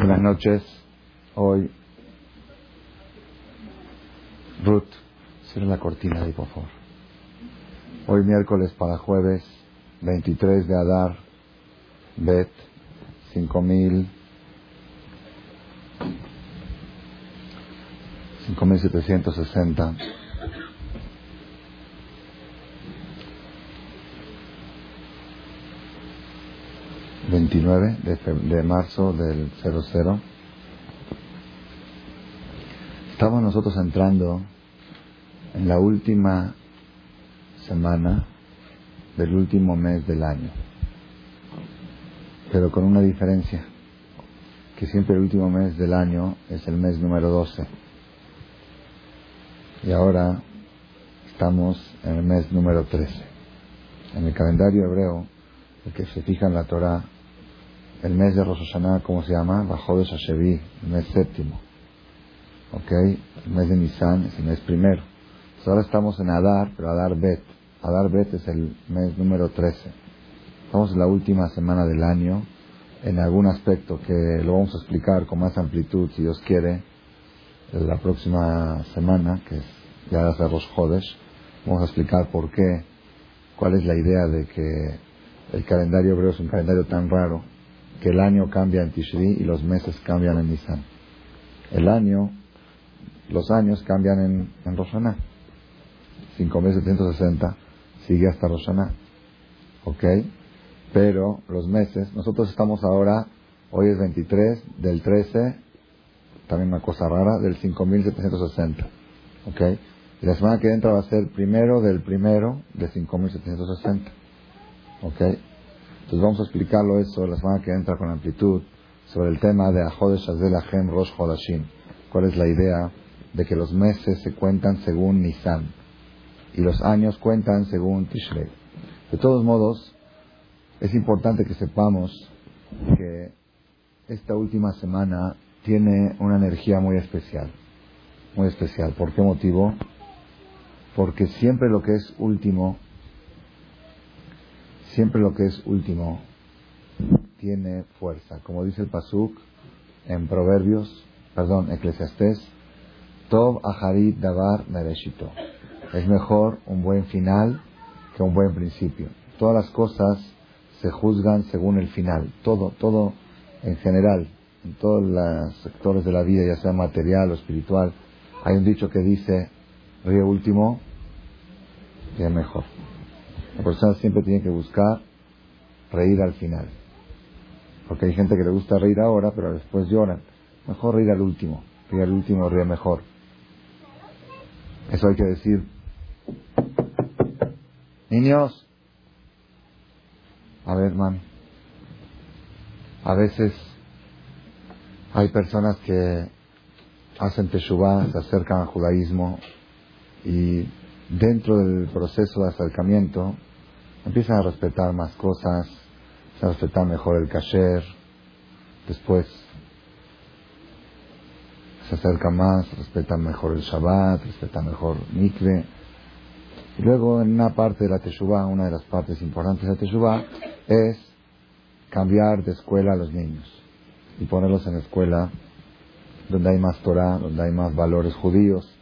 Buenas noches. Hoy, Ruth, cierra la cortina ahí, por favor. Hoy miércoles para jueves 23 de Adar, Bet, 5000, 5760. 29 de, marzo del 00. Estamos nosotros entrando en la última semana del último mes del año, pero con una diferencia, que siempre el último mes del año es el mes número 12. Y ahora estamos en el mes número 13. En el calendario hebreo, el que se fija en la Torah, el mes de Rosh Hashanah, ¿cómo se llama? Bajo de Shashevi, el mes séptimo. ¿Ok? El mes de Nisan es el mes primero. Entonces ahora estamos en Adar, pero Adar Bet. Adar Bet es el mes número 13. Estamos en la última semana del año, en algún aspecto que lo vamos a explicar con más amplitud, si Dios quiere, la próxima semana, que es ya de Rosh Chodesh. Vamos a explicar por qué, cuál es la idea de que el calendario hebreo es un calendario tan raro que el año cambia en Tishri y los meses cambian en Nisan. El año, los años cambian en, en Roshaná. 5.760 sigue hasta Roshaná. ¿Ok? Pero los meses, nosotros estamos ahora, hoy es 23 del 13, también una cosa rara, del 5.760. ¿Ok? Y la semana que entra va a ser primero del primero de 5.760. ¿Ok? Entonces vamos a explicarlo eso la semana que entra con amplitud sobre el tema de Ahodesh Azel Ahem Rosh Hodashim. ¿Cuál es la idea de que los meses se cuentan según Nisan y los años cuentan según Tishrei? De todos modos, es importante que sepamos que esta última semana tiene una energía muy especial. Muy especial. ¿Por qué motivo? Porque siempre lo que es último siempre lo que es último tiene fuerza. Como dice el Pasuk en Proverbios, perdón, Eclesiastés, Tov Aharit Davar Mereshito. Es mejor un buen final que un buen principio. Todas las cosas se juzgan según el final. Todo, todo en general, en todos los sectores de la vida, ya sea material o espiritual, hay un dicho que dice, río último, es mejor. La persona siempre tiene que buscar reír al final. Porque hay gente que le gusta reír ahora, pero después lloran. Mejor reír al último. Reír al último ríe mejor. Eso hay que decir. Niños. A ver, man. A veces hay personas que hacen teshuvah, se acercan al judaísmo y dentro del proceso de acercamiento empiezan a respetar más cosas, a respetar mejor el kasher, después se acercan más, respetan mejor el Shabbat, respetan mejor mikve. Y luego en una parte de la Teshuvah, una de las partes importantes de la Teshuvah, es cambiar de escuela a los niños y ponerlos en escuela donde hay más Torah, donde hay más valores judíos,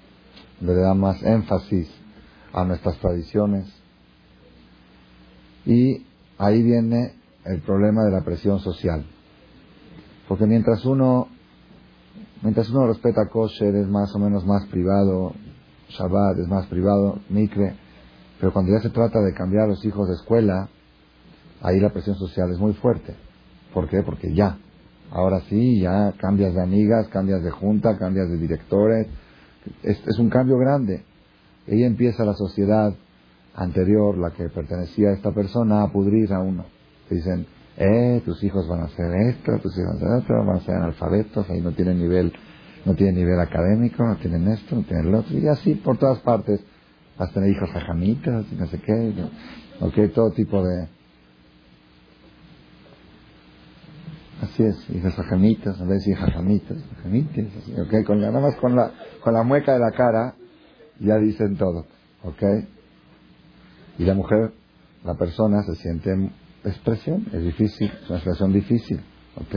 donde le da más énfasis a nuestras tradiciones. Y ahí viene el problema de la presión social. Porque mientras uno, mientras uno respeta kosher es más o menos más privado, Shabbat es más privado, mikve, pero cuando ya se trata de cambiar a los hijos de escuela, ahí la presión social es muy fuerte. ¿Por qué? Porque ya, ahora sí, ya cambias de amigas, cambias de junta, cambias de directores, es, es un cambio grande. Ahí empieza la sociedad anterior, la que pertenecía a esta persona, a pudrir a uno. Dicen, eh, tus hijos van a hacer esto, tus hijos van a hacer esto, van a ser analfabetos, ahí no tienen nivel, no tienen nivel académico, no tienen esto, no tienen lo otro, y así por todas partes. Vas a tener hijos ajamitas, y no sé qué, ok, todo tipo de... Así es, hijas ajamitas, a veces hijas ajamitas, ajamitas, así, ok, con nada más con la, con la mueca de la cara, ya dicen todo, ¿ok? Y la mujer, la persona se siente expresión, es difícil, es una expresión difícil, ¿ok?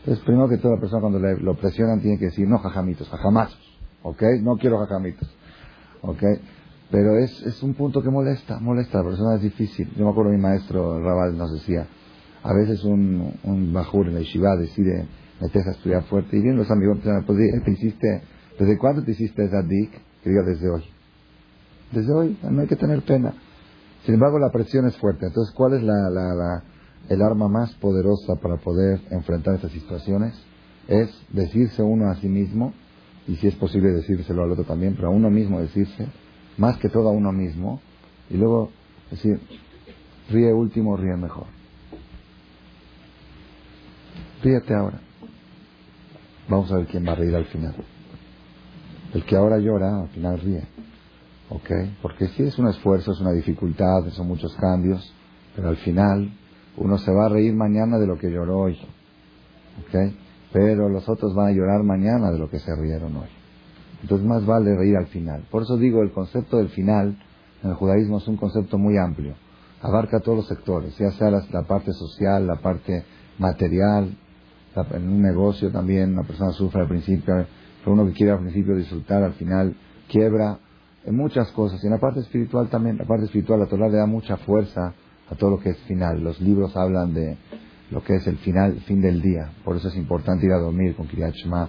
Entonces, primero que todo, la persona cuando le, lo presionan tiene que decir, no jajamitos, jajamazos, ¿ok? No quiero jajamitos, ¿ok? Pero es, es un punto que molesta, molesta, la persona es difícil. Yo me acuerdo mi maestro Rabal nos decía, a veces un, un bajur en la yeshiva decide meterse a estudiar fuerte y bien los amigos empiezan a decir, ¿te hiciste, ¿desde cuándo te hiciste dik? Que diga desde hoy. Desde hoy, no hay que tener pena. Sin embargo, la presión es fuerte. Entonces, ¿cuál es la, la, la, el arma más poderosa para poder enfrentar estas situaciones? Es decirse uno a sí mismo, y si es posible decírselo al otro también, pero a uno mismo decirse, más que todo a uno mismo, y luego decir, ríe último, ríe mejor. Ríete ahora. Vamos a ver quién va a reír al final. El que ahora llora, al final ríe. ¿Ok? Porque si es un esfuerzo, es una dificultad, son muchos cambios, pero al final uno se va a reír mañana de lo que lloró hoy. ¿Ok? Pero los otros van a llorar mañana de lo que se rieron hoy. Entonces más vale reír al final. Por eso digo, el concepto del final en el judaísmo es un concepto muy amplio. Abarca todos los sectores, ya sea la, parte social, la parte material, en un negocio también una persona sufre al principio, pero uno que quiere al principio disfrutar, al final quiebra, en muchas cosas. Y en la parte espiritual también, la parte espiritual, la Torah le da mucha fuerza a todo lo que es final. Los libros hablan de lo que es el final, fin del día. Por eso es importante ir a dormir con Kiryat Shema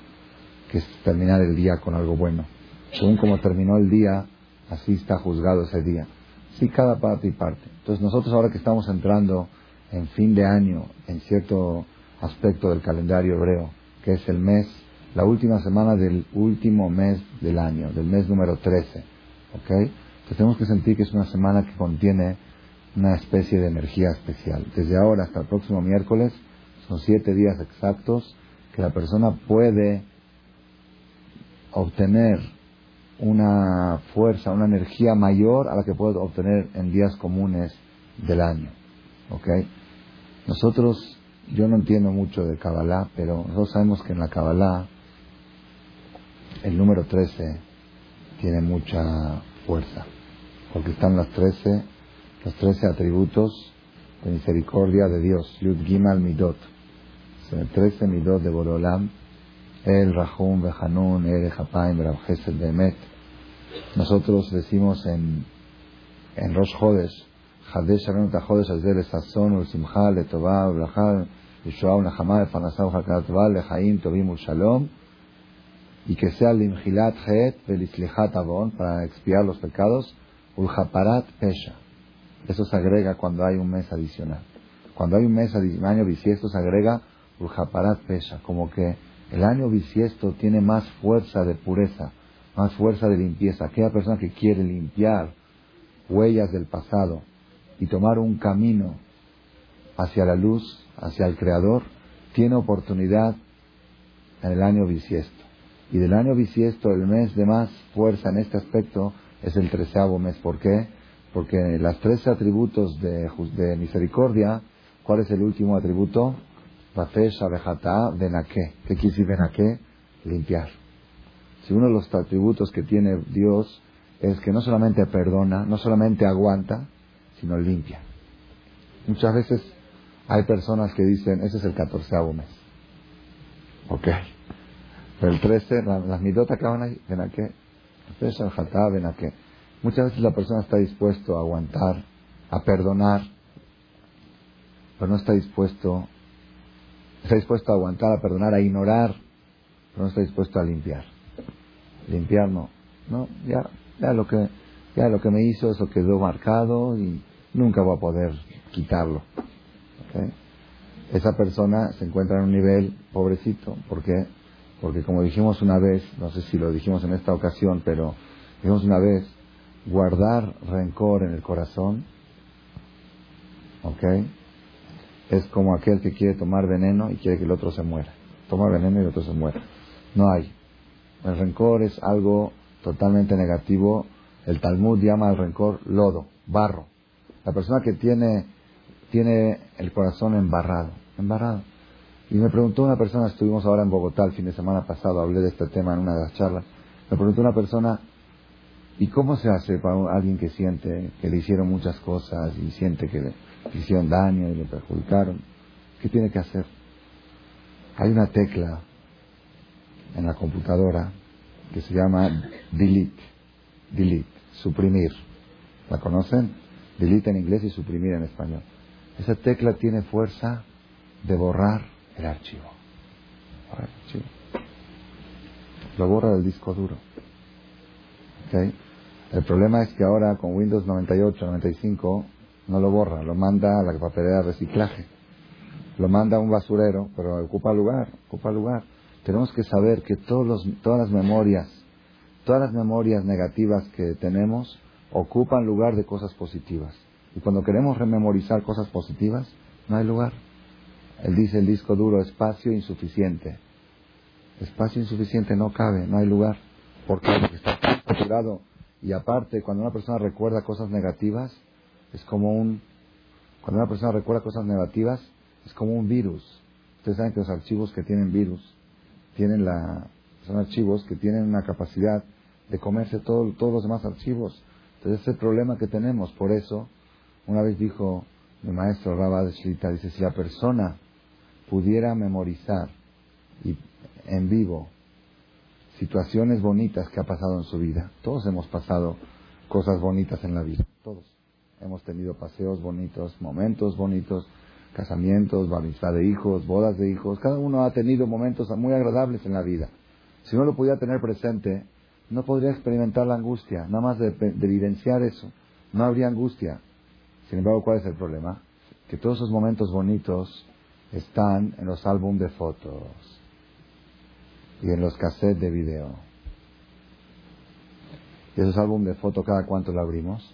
que es terminar el día con algo bueno. Según como terminó el día, así está juzgado ese día. Sí, cada parte y parte. Entonces nosotros ahora que estamos entrando en fin de año, en cierto aspecto del calendario hebreo, que es el mes, la última semana del último mes del año, del mes número 13, ¿ok? Entonces tenemos que sentir que es una semana que contiene una especie de energía especial. Desde ahora hasta el próximo miércoles son siete días exactos que la persona puede obtener una fuerza, una energía mayor a la que puedo obtener en días comunes del año. ¿Ok? Nosotros, yo no entiendo mucho de Kabbalah, pero nosotros sabemos que en la Kabbalah el número 13 tiene mucha fuerza, porque están las 13, los 13 atributos de misericordia de Dios, Yud Gimal Midot, 13 Midot de Borolam, el Rahum, Behanun, El Japaim, Gesed, Bemet. Nosotros decimos en, en Rosh Hodesh, Hadesh Sharon Tajodesh Azel Sazon, Ulsimcha, Letová, Ulachal, Yishoah, Nahama, Fanasau, Hakatová, Lehaim, Tobim, Shalom, y que sea Limhilat Het, Belislichat Avon, para expiar los pecados, Ulhaparat Pesha. Eso se agrega cuando hay un mes adicional. Cuando hay un mes, un año bisiesto, se agrega Ulhaparat Pesha, como que el año bisiesto tiene más fuerza de pureza, más fuerza de limpieza. Aquella persona que quiere limpiar huellas del pasado y tomar un camino hacia la luz, hacia el Creador, tiene oportunidad en el año bisiesto. Y del año bisiesto, el mes de más fuerza en este aspecto es el treceavo mes. ¿Por qué? Porque las trece atributos de, misericordia, ¿cuál es el último atributo? Benaké. ¿Qué quiere decir Benaké? Limpiar. Si uno de los atributos que tiene Dios es que no solamente perdona, no solamente aguanta, sino limpia. Muchas veces hay personas que dicen, ese es el catorceavo mes. Ok. Pero el trece, las midotas acaban ahí, ven a qué. ven a qué. Muchas veces la persona está dispuesto a aguantar, a perdonar, pero no está dispuesto Está dispuesto a aguantar, a perdonar, a ignorar, pero no está dispuesto a limpiar. Limpiar no. No, ya, ya lo que, ya lo que me hizo, eso quedó marcado y nunca voy a poder quitarlo. Esa persona se encuentra en un nivel pobrecito. ¿Por qué? Porque como dijimos una vez, no sé si lo dijimos en esta ocasión, pero dijimos una vez, guardar rencor en el corazón, ¿ok? es como aquel que quiere tomar veneno y quiere que el otro se muera. Toma veneno y el otro se muera. No hay. El rencor es algo totalmente negativo. El Talmud llama al rencor lodo, barro. La persona que tiene, tiene el corazón embarrado, embarrado. Y me preguntó una persona, estuvimos ahora en Bogotá el fin de semana pasado, hablé de este tema en una de las charlas. Me preguntó una persona, ¿y cómo se hace para alguien que siente que le hicieron muchas cosas y siente que le hicieron daño y le perjudicaron. ¿Qué tiene que hacer? Hay una tecla en la computadora que se llama delete, delete, suprimir. ¿La conocen? Delete en inglés y suprimir en español. Esa tecla tiene fuerza de borrar el archivo. Lo borra del disco duro. El problema es que ahora con Windows 98, 95 no lo borra, lo manda a la papelera de reciclaje. Lo manda a un basurero, pero ocupa lugar, ocupa lugar. Tenemos que saber que todos los, todas las memorias, todas las memorias negativas que tenemos ocupan lugar de cosas positivas. Y cuando queremos rememorizar cosas positivas, no hay lugar. Él dice el disco duro, espacio insuficiente. Espacio insuficiente no cabe, no hay lugar. Porque está saturado. Y aparte, cuando una persona recuerda cosas negativas, es como un... Cuando una persona recuerda cosas negativas, es como un virus. Ustedes saben que los archivos que tienen virus, tienen la... Son archivos que tienen una capacidad de comerse todo, todos los demás archivos. Entonces, ese es el problema que tenemos. Por eso, una vez dijo mi maestro Rabba Shlita, dice, si la persona pudiera memorizar y en vivo situaciones bonitas que ha pasado en su vida. Todos hemos pasado cosas bonitas en la vida, todos. Hemos tenido paseos bonitos, momentos bonitos, casamientos, bautizada de hijos, bodas de hijos. Cada uno ha tenido momentos muy agradables en la vida. Si no lo pudiera tener presente, no podría experimentar la angustia. Nada más de, de evidenciar eso, no habría angustia. Sin embargo, ¿cuál es el problema? Que todos esos momentos bonitos están en los álbumes de fotos y en los cassettes de video. Y esos álbumes de fotos, ¿cada cuánto lo abrimos?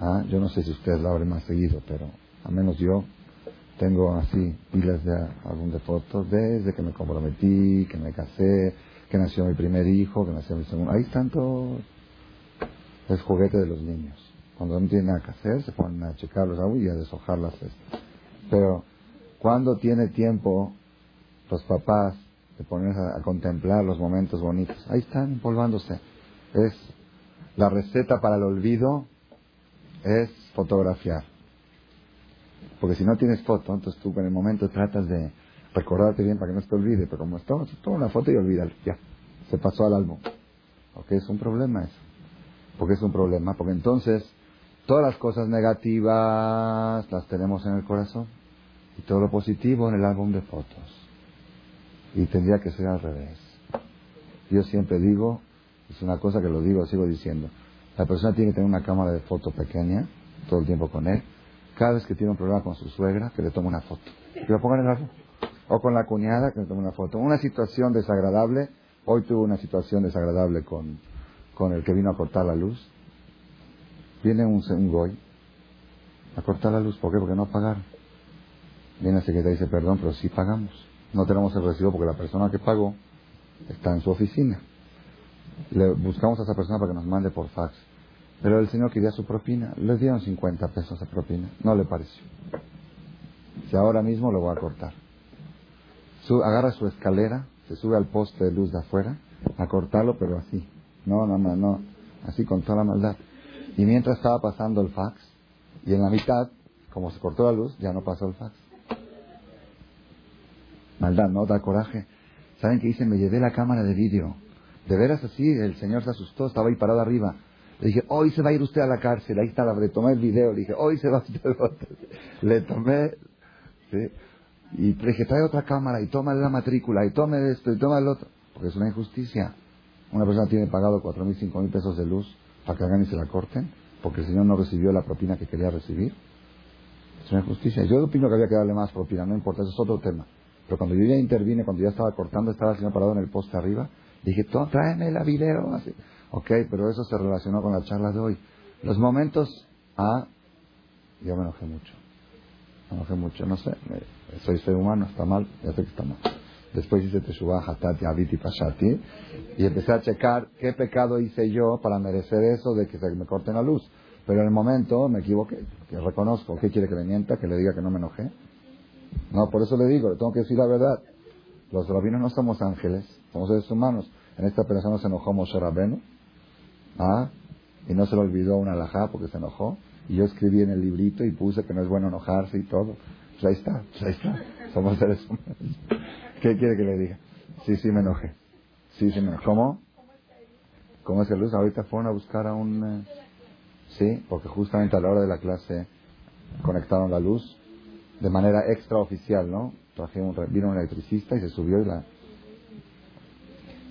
¿Ah? Yo no sé si ustedes lo abren más seguido, pero al menos yo tengo así pilas de álbum de fotos desde que me comprometí, que me casé, que nació mi primer hijo, que nació mi segundo. Ahí están todos. Es juguete de los niños. Cuando no tienen nada que hacer, se ponen a checar los álbumes y a deshojar las cestas. Pero cuando tiene tiempo los papás de ponerse a, contemplar los momentos bonitos? Ahí están empolvándose. Es la receta para el olvido es fotografiar. Porque si no tienes foto, entonces tú en el momento tratas de recordarte bien para que no se te olvide, pero como está, toma una foto y olvídalo, ya, se pasó al álbum. Ok, es un problema eso. Porque es un problema, porque entonces todas las cosas negativas las tenemos en el corazón y todo lo positivo en el álbum de fotos. Y tendría que ser al revés. Yo siempre digo, es una cosa que lo digo, sigo diciendo, la persona tiene que tener una cámara de foto pequeña todo el tiempo con él. Cada vez que tiene un problema con su suegra, que le tome una foto. Que lo ponga en el álbum. O con la cuñada, que le tome una foto. Una situación desagradable. Hoy tuve una situación desagradable con, con el que vino a cortar la luz. Viene un, un goy a cortar la luz. ¿Por qué? Porque no pagaron. Viene el secretario y dice, perdón, pero sí pagamos. No tenemos el recibo porque la persona que pagó está en su oficina. Le buscamos a esa persona para que nos mande por fax. Pero el señor quería su propina. Le dieron 50 pesos de propina. No le pareció. Si ahora mismo lo voy a cortar. agarra su escalera, se sube al poste de luz de afuera, a cortarlo, pero así. No, no, no, no. Así con toda la maldad. Y mientras estaba pasando el fax, y en la mitad, como se cortó la luz, ya no pasó el fax. Maldad, ¿no? Da coraje. ¿Saben qué dice? Me llevé la cámara de vídeo. De veras así, el señor se asustó, estaba ahí parado arriba. Le dije, hoy se va a ir usted a la cárcel. Ahí está, le tomé el video. Le dije, hoy se va a Le tomé, ¿sí? Y le dije, trae otra cámara y toma la matrícula y tome esto y toma el otro. Porque es una injusticia. Una persona tiene pagado cuatro mil, cinco mil pesos de luz para que hagan y se la corten porque el señor no recibió la propina que quería recibir. Es una injusticia. Yo opino que había que darle más propina, no importa, eso es otro tema. Pero cuando yo ya intervine, cuando ya estaba cortando, estaba el señor parado en el poste arriba, dije, tráeme la video. Así. Ok, pero eso se relacionó con la charla de hoy. Los momentos, ah, yo me enojé mucho. Me enojé mucho, no sé, soy ser humano, está mal, ya sé que está mal. Después hice Teshuvah, Hatati, Abiti, Pashati, y empecé a checar qué pecado hice yo para merecer eso de que me corten la luz. Pero en el momento me equivoqué, que reconozco, ¿qué quiere que le mienta? Que le diga que no me enojé. No, por eso le digo, le tengo que decir la verdad. Los rabinos no somos ángeles, somos seres humanos. En esta operación se enojó Moshe Rabenu, ¿ah? y no se le olvidó una alajá porque se enojó. Y yo escribí en el librito y puse que no es bueno enojarse y todo. Pues ahí está, pues ahí está. Somos seres humanos. ¿Qué quiere que le diga? Sí, sí, me enojé. Sí, sí, me enojé. ¿Cómo? ¿Cómo que luz? Ahorita fueron a buscar a un... Eh, sí, porque justamente a la hora de la clase conectaron la luz de manera extraoficial, ¿no? Trajeron, vino un electricista y se subió y la...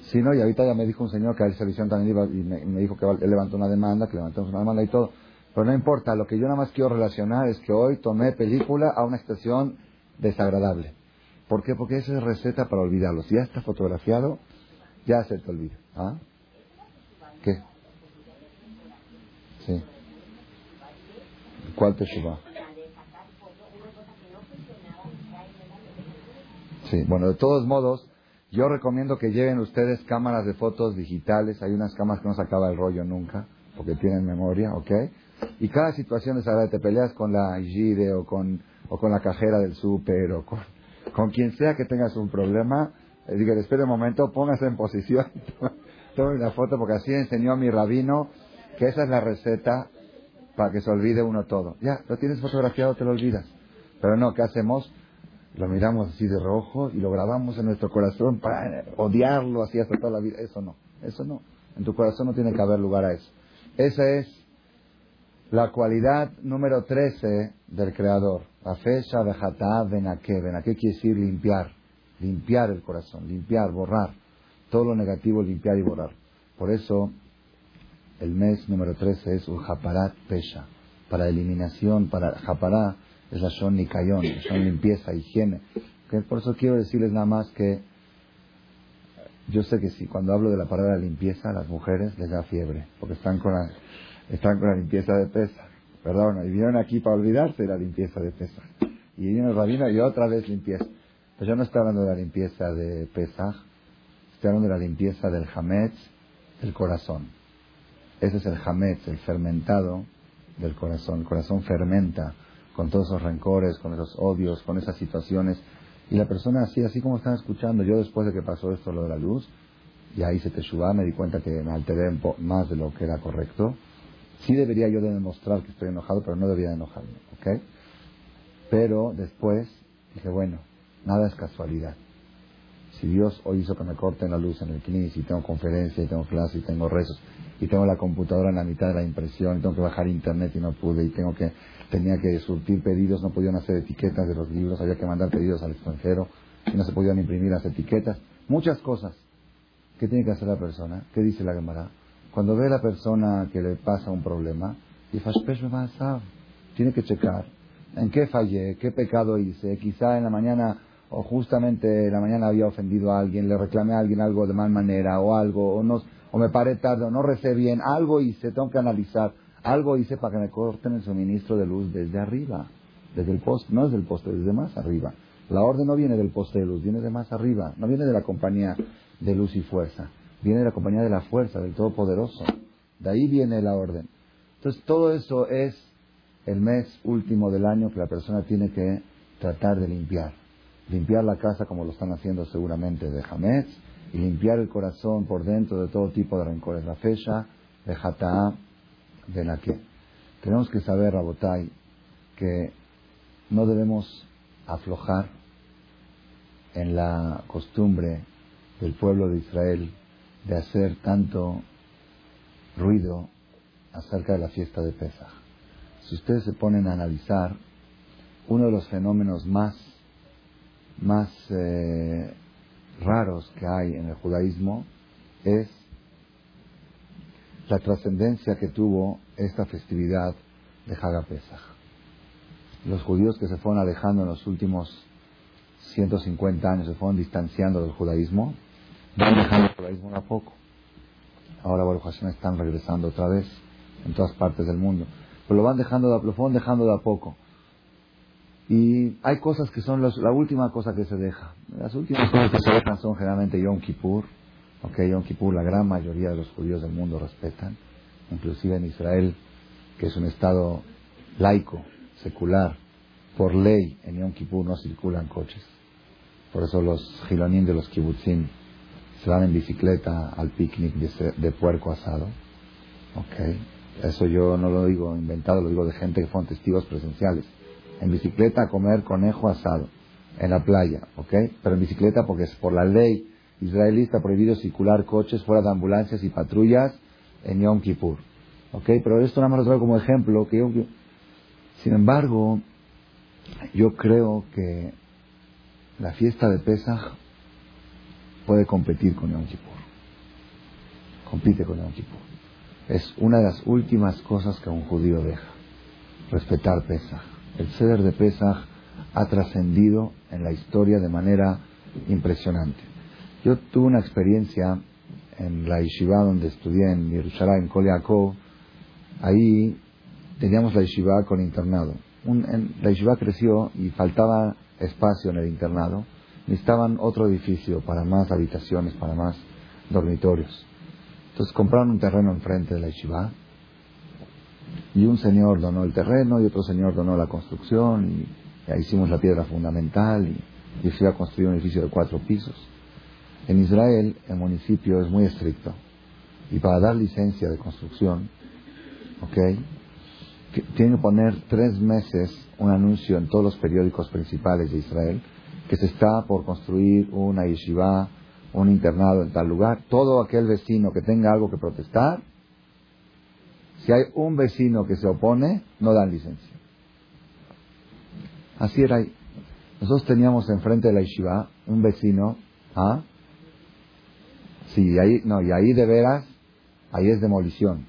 Sí, ¿no? Y ahorita ya me dijo un señor que a esa visión también iba y me, dijo que él levantó una demanda, que levantamos una demanda y todo. Pero no importa, lo que yo nada más quiero relacionar es que hoy tomé película a una estación desagradable. ¿Por qué? Porque esa es receta para olvidarlo. Si ya está fotografiado, ya se te olvida. ¿Ah? ¿Qué? Sí. ¿Cuál te suba? Sí, bueno, de todos modos, yo recomiendo que lleven ustedes cámaras de fotos digitales. Hay unas cámaras que no se acaba el rollo nunca, porque tienen memoria, ¿ok? Y cada situación es ahora te peleas con la Igide o con, o con la cajera del súper o con, con quien sea que tengas un problema, eh, espere un momento, póngase en posición, tome una foto, porque así enseñó mi rabino que esa es la receta para que se olvide uno todo. Ya, lo tienes fotografiado, te lo olvidas. Pero no, ¿qué hacemos? Lo miramos así de rojo y lo grabamos en nuestro corazón para odiarlo así hasta toda la vida. Eso no, eso no. En tu corazón no tiene que haber lugar a eso. Esa es la cualidad número 13 del Creador. La fecha de Hatá Benaké. Benaké quiere decir limpiar. Limpiar el corazón, limpiar, borrar. Todo lo negativo, limpiar y borrar. Por eso, el mes número 13 es un Japarat Pesha. Para eliminación, para Japará es la Shon Nikayón, son limpieza, higiene. Por eso quiero decirles nada más que yo sé que si cuando hablo de la palabra limpieza, a las mujeres les da fiebre, porque están con la, están con la limpieza de pesa. Perdón, y vinieron aquí para olvidarse de la limpieza de pesa. Y vinieron rabino y otra vez limpieza. Pues yo no estoy hablando de la limpieza de Pesaj, estoy hablando de la limpieza del Hametz, del corazón. Ese es el Hametz, el fermentado del corazón. El corazón fermenta con todos esos rencores, con esos odios, con esas situaciones. Y la persona así, así como están escuchando, yo después de que pasó esto, lo de la luz, y ahí se te suba, me di cuenta que me alteré más de lo que era correcto. Sí debería yo de demostrar que estoy enojado, pero no debería de enojarme, ¿ok? Pero después dije, bueno, nada es casualidad. Si Dios hoy hizo que me corten la luz en el CNIS y tengo conferencia y tengo clase y tengo rezos y tengo la computadora en la mitad de la impresión y tengo que bajar internet y no pude y tengo que tenía que surtir pedidos, no podían hacer etiquetas de los libros, había que mandar pedidos al extranjero y no se podían imprimir las etiquetas, muchas cosas. ¿Qué tiene que hacer la persona? ¿Qué dice la Gemara? Cuando ve a la persona que le pasa un problema, tiene que checar en qué fallé, qué pecado hice, quizá en la mañana o justamente en la mañana había ofendido a alguien, le reclamé a alguien algo de mal manera o algo, o, no, o me paré tarde o no recé bien, algo hice, tengo que analizar algo hice para que me corten el suministro de luz desde arriba, desde el poste, no desde el poste, desde más arriba. La orden no viene del poste de luz, viene de más arriba, no viene de la compañía de luz y fuerza, viene de la compañía de la fuerza, del Todopoderoso. De ahí viene la orden. Entonces todo eso es el mes último del año que la persona tiene que tratar de limpiar. Limpiar la casa como lo están haciendo seguramente de Hametz y limpiar el corazón por dentro de todo tipo de rencores. La fecha de Jata'a de la que tenemos que saber, Rabotai, que no debemos aflojar en la costumbre del pueblo de Israel de hacer tanto ruido acerca de la fiesta de Pesach. Si ustedes se ponen a analizar, uno de los fenómenos más, más eh, raros que hay en el judaísmo es la trascendencia que tuvo esta festividad de Haga Pesach. Los judíos que se fueron alejando en los últimos 150 años, se fueron distanciando del judaísmo, van dejando el judaísmo a poco. Ahora Baruch Hashem están regresando otra vez en todas partes del mundo. Pero lo van dejando, lo fueron dejando de a poco. Y hay cosas que son la última cosa que se deja. Las últimas cosas que se dejan son generalmente Yom Kippur, Ok, Yom Kippur la gran mayoría de los judíos del mundo respetan, inclusive en Israel, que es un estado laico, secular, por ley en Yom Kippur no circulan coches. Por eso los gilonín de los kibbutzim se van en bicicleta al picnic de, puerco asado. Ok, eso yo no lo digo inventado, lo digo de gente que fueron testigos presenciales. En bicicleta a comer conejo asado en la playa, ¿ok? Pero en bicicleta porque es por la ley israelita prohibido circular coches fuera de ambulancias y patrullas en Yom Kippur, ¿ok? Pero esto nada más lo traigo como ejemplo. Que Sin embargo, yo creo que la fiesta de Pesach puede competir con Yom Kippur. Compite con Yom Kippur. Es una de las últimas cosas que un judío deja. Respetar Pesach. El ceder de Pesach ha trascendido en la historia de manera impresionante. Yo tuve una experiencia en la yeshiva donde estudié en Jerusalén, en Koliakov. Ahí teníamos la yeshiva con internado. la yeshiva creció y faltaba espacio en el internado. Necesitaban otro edificio para más habitaciones, para más dormitorios. Entonces compraron un terreno enfrente de la yeshiva y un señor donó el terreno y otro señor donó la construcción y hicimos la piedra fundamental y, y se iba a construir un edificio de cuatro pisos. En Israel el municipio es muy estricto y para dar licencia de construcción, ¿ok? Tienen que poner tres meses un anuncio en todos los periódicos principales de Israel que se está por construir una yeshiva, un internado en tal lugar. Todo aquel vecino que tenga algo que protestar, si hay un vecino que se opone, no dan licencia. Así era ahí. Nosotros teníamos enfrente de la yeshiva un vecino, ¿ah? Sí, ahí, no, y ahí de veras, ahí es demolición.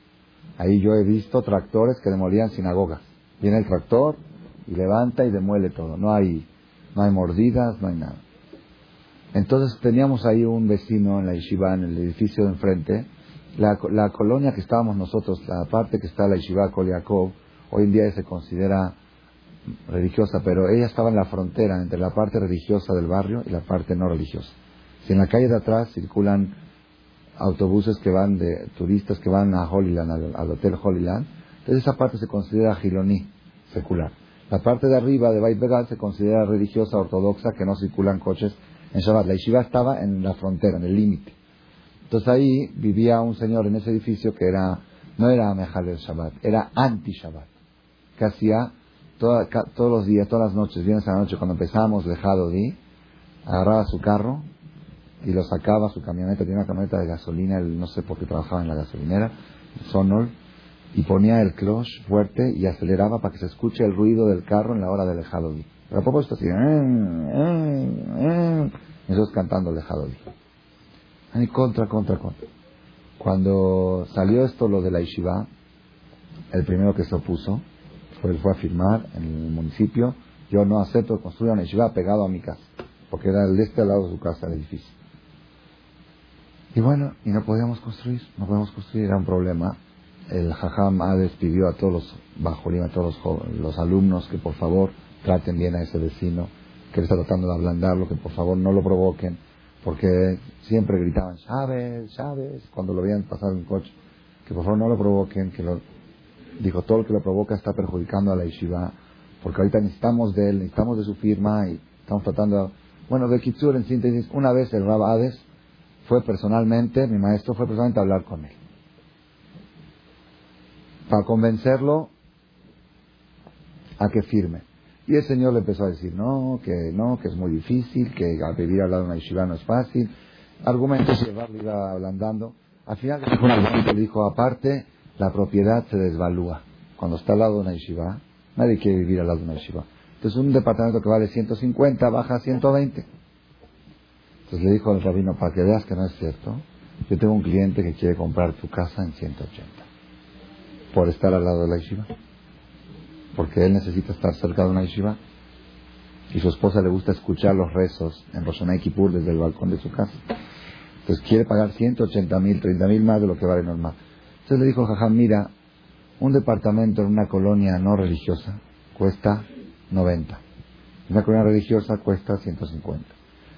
Ahí yo he visto tractores que demolían sinagogas. Viene el tractor y levanta y demuele todo. No hay, no hay mordidas, no hay nada. Entonces teníamos ahí un vecino en la yeshiva, en el edificio de enfrente. La, la colonia que estábamos nosotros, la parte que está la yeshiva Koliakov, hoy en día se considera religiosa, pero ella estaba en la frontera entre la parte religiosa del barrio y la parte no religiosa. Si en la calle de atrás circulan autobuses que van de turistas que van a Holyland, al, hotel Holyland, entonces esa parte se considera giloní, secular. La parte de arriba de Beit Begal se considera religiosa, ortodoxa, que no circulan coches en Shabbat. La yeshiva estaba en la frontera, en el límite. Entonces ahí vivía un señor en ese edificio que era, no era Mejal del Shabbat, era anti-Shabbat. Que hacía todos los días, todas las noches, viernes a la noche, cuando empezábamos dejado de agarraba su carro y lo sacaba, su camioneta, tenía una camioneta de gasolina, él no sé por qué trabajaba en la gasolinera, Sonol, y ponía el clutch fuerte y aceleraba para que se escuche el ruido del carro en la hora del Lejadodí. Pero a propósito así, eh, eh, eh, eso cantando el Y contra, contra, contra. Cuando salió esto lo de la Ishiva, el primero que se opuso, fue, fue a firmar en el municipio, yo no acepto construir una yeshiva pegado a mi casa, porque era el este al lado de su casa, el edificio. Y bueno, y no podíamos construir, no podíamos construir, era un problema. El Jajam ha despidió a todos los bajo a todos los, alumnos que por favor traten bien a ese vecino, que él está tratando de ablandarlo, que por favor no lo provoquen, porque siempre gritaban, Chávez, Chávez, cuando lo veían pasar en coche, que por favor no lo provoquen, que lo, dijo, todo lo que lo provoca está perjudicando a la yeshiva, porque ahorita necesitamos de él, necesitamos de su firma y estamos tratando, bueno, de Kitsur en síntesis, una vez el Rab Hades fue personalmente, mi maestro fue personalmente a hablar con él. Para convencerlo a que firme. Y el Señor le empezó a decir, no, que no, que es muy difícil, que vivir al lado de una yeshiva no es fácil. Argumentos que le iba ablandando. Al final le dijo, aparte, la propiedad se desvalúa. Cuando está al lado de una yeshiva, nadie quiere vivir al lado de una yeshiva. Entonces un departamento que vale 150 baja a 120. Entonces le dijo al rabino, para que veas que no es cierto, yo tengo un cliente que quiere comprar tu casa en 180 por estar al lado de la yeshiva. Porque él necesita estar cerca de una yeshiva y su esposa le gusta escuchar los rezos en Roshana Kippur desde el balcón de su casa. Entonces quiere pagar 180 mil, 30 mil más de lo que vale normal. Entonces le dijo Jajam, mira, un departamento en una colonia no religiosa cuesta 90. Una colonia religiosa cuesta 150.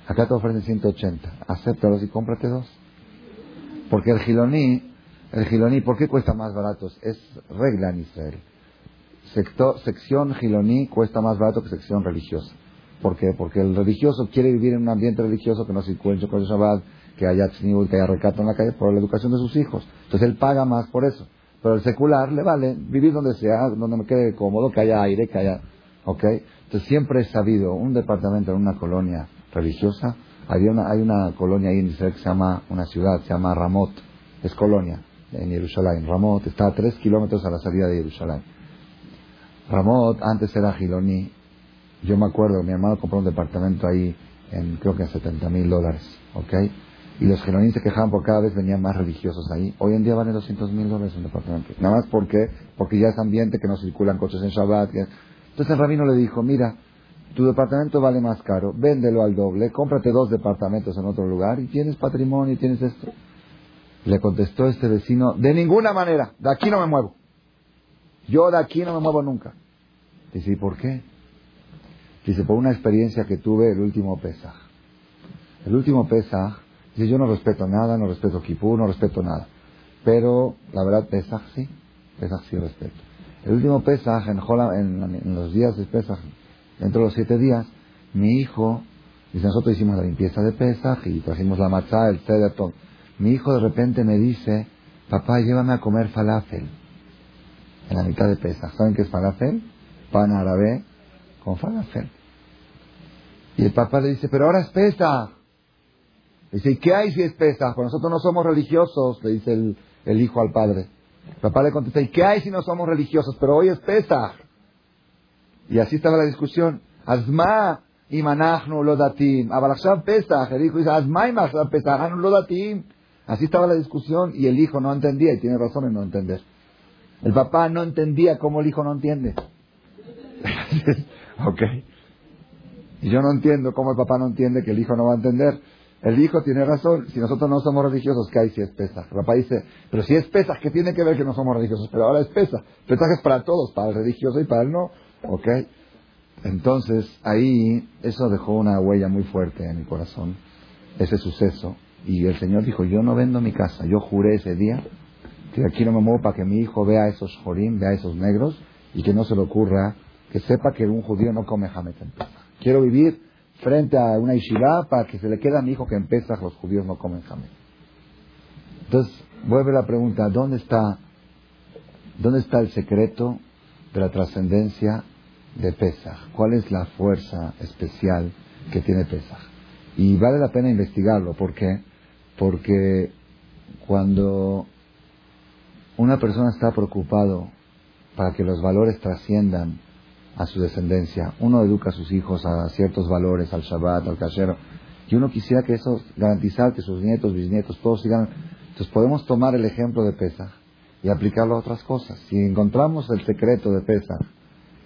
Acá te ofrecen 180. Acéptalos y cómprate dos. Porque el giloní, el giloní, ¿por qué cuesta más barato? Es regla en Israel. Sección giloní cuesta más barato que sección religiosa. ¿Por qué? Porque el religioso quiere vivir en un ambiente religioso que no se encuentre con el Shabbat, que haya y que haya recato en la calle por la educación de sus hijos. Entonces él paga más por eso. Pero el secular le vale vivir donde sea, donde me quede cómodo, que haya aire, que haya... ¿Ok? Entonces siempre he sabido, un departamento en una colonia religiosa, había una, hay una colonia ahí en Israel que se llama, una ciudad, se llama Ramot, es colonia en Jerusalén. Ramot está a tres kilómetros a la salida de Jerusalén. Ramot antes era Giloní. Yo me acuerdo, mi hermano compró un departamento ahí en creo que en 70 mil dólares, ¿ok? Y los Giloní se quejaban porque cada vez venían más religiosos ahí. Hoy en día vale 200 mil dólares un departamento. Nada más porque, porque ya es ambiente que no circulan coches en Shabbat. Entonces el rabino le dijo, mira, tu departamento vale más caro, véndelo al doble, cómprate dos departamentos en otro lugar y tienes patrimonio y tienes esto. Le contestó este vecino, de ninguna manera, de aquí no me muevo. Yo de aquí no me muevo nunca. Dice, ¿y por qué? Dice, por una experiencia que tuve el último Pesaj. El último Pesaj, dice, yo no respeto nada, no respeto Kipur, no respeto nada. Pero, la verdad, Pesaj sí, Pesaj sí respeto. El último Pesaj, en, en, los días de Pesaj, dentro de los siete días, mi hijo, dice, nosotros hicimos la limpieza de Pesaj y trajimos la matzá, el ceder, todo. Mi hijo de repente me dice, papá, llévame a comer falafel. En la mitad de Pesaj. ¿Saben qué es falafel? Pan árabe con falafel. Y el papá le dice, pero ahora es Pesaj. Dice, ¿y qué hay si es Pesaj? Pues nosotros no somos religiosos, le dice el, el hijo al padre. El papá le contesta, ¿y qué hay si no somos religiosos? Pero hoy es Pesaj. Y así estaba la discusión. Asma y manachnu lo datim. Pesach. El hijo dice, Asma y Pesach. lo datim. Así estaba la discusión y el hijo no entendía y tiene razón en no entender. El papá no entendía cómo el hijo no entiende. ok. Y yo no entiendo cómo el papá no entiende que el hijo no va a entender. El hijo tiene razón. Si nosotros no somos religiosos, ¿qué hay si es pesa? El papá dice, pero si es pesa, ¿qué tiene que ver que no somos religiosos? Pero ahora es pesa. Pesa es para todos, para el religioso y para el no. ¿Ok? Entonces, ahí, eso dejó una huella muy fuerte en mi corazón, ese suceso. Y el Señor dijo, yo no vendo mi casa. Yo juré ese día que aquí no me muevo para que mi hijo vea esos jorim, vea esos negros, y que no se le ocurra, que sepa que un judío no come jamet en Quiero vivir frente a una yeshiva para que se le quede a mi hijo que en los judíos no comen jamet. Entonces, vuelve la pregunta, ¿dónde está, dónde está el secreto de la trascendencia de Pesach? ¿Cuál es la fuerza especial que tiene Pesach? Y vale la pena investigarlo, ¿por qué? Porque cuando una persona está preocupado para que los valores trasciendan a su descendencia, uno educa a sus hijos a ciertos valores, al Shabbat, al Kasher, y uno quisiera que eso, garantizar que sus nietos, bisnietos, todos sigan. Entonces podemos tomar el ejemplo de Pesach y aplicarlo a otras cosas. Si encontramos el secreto de Pesach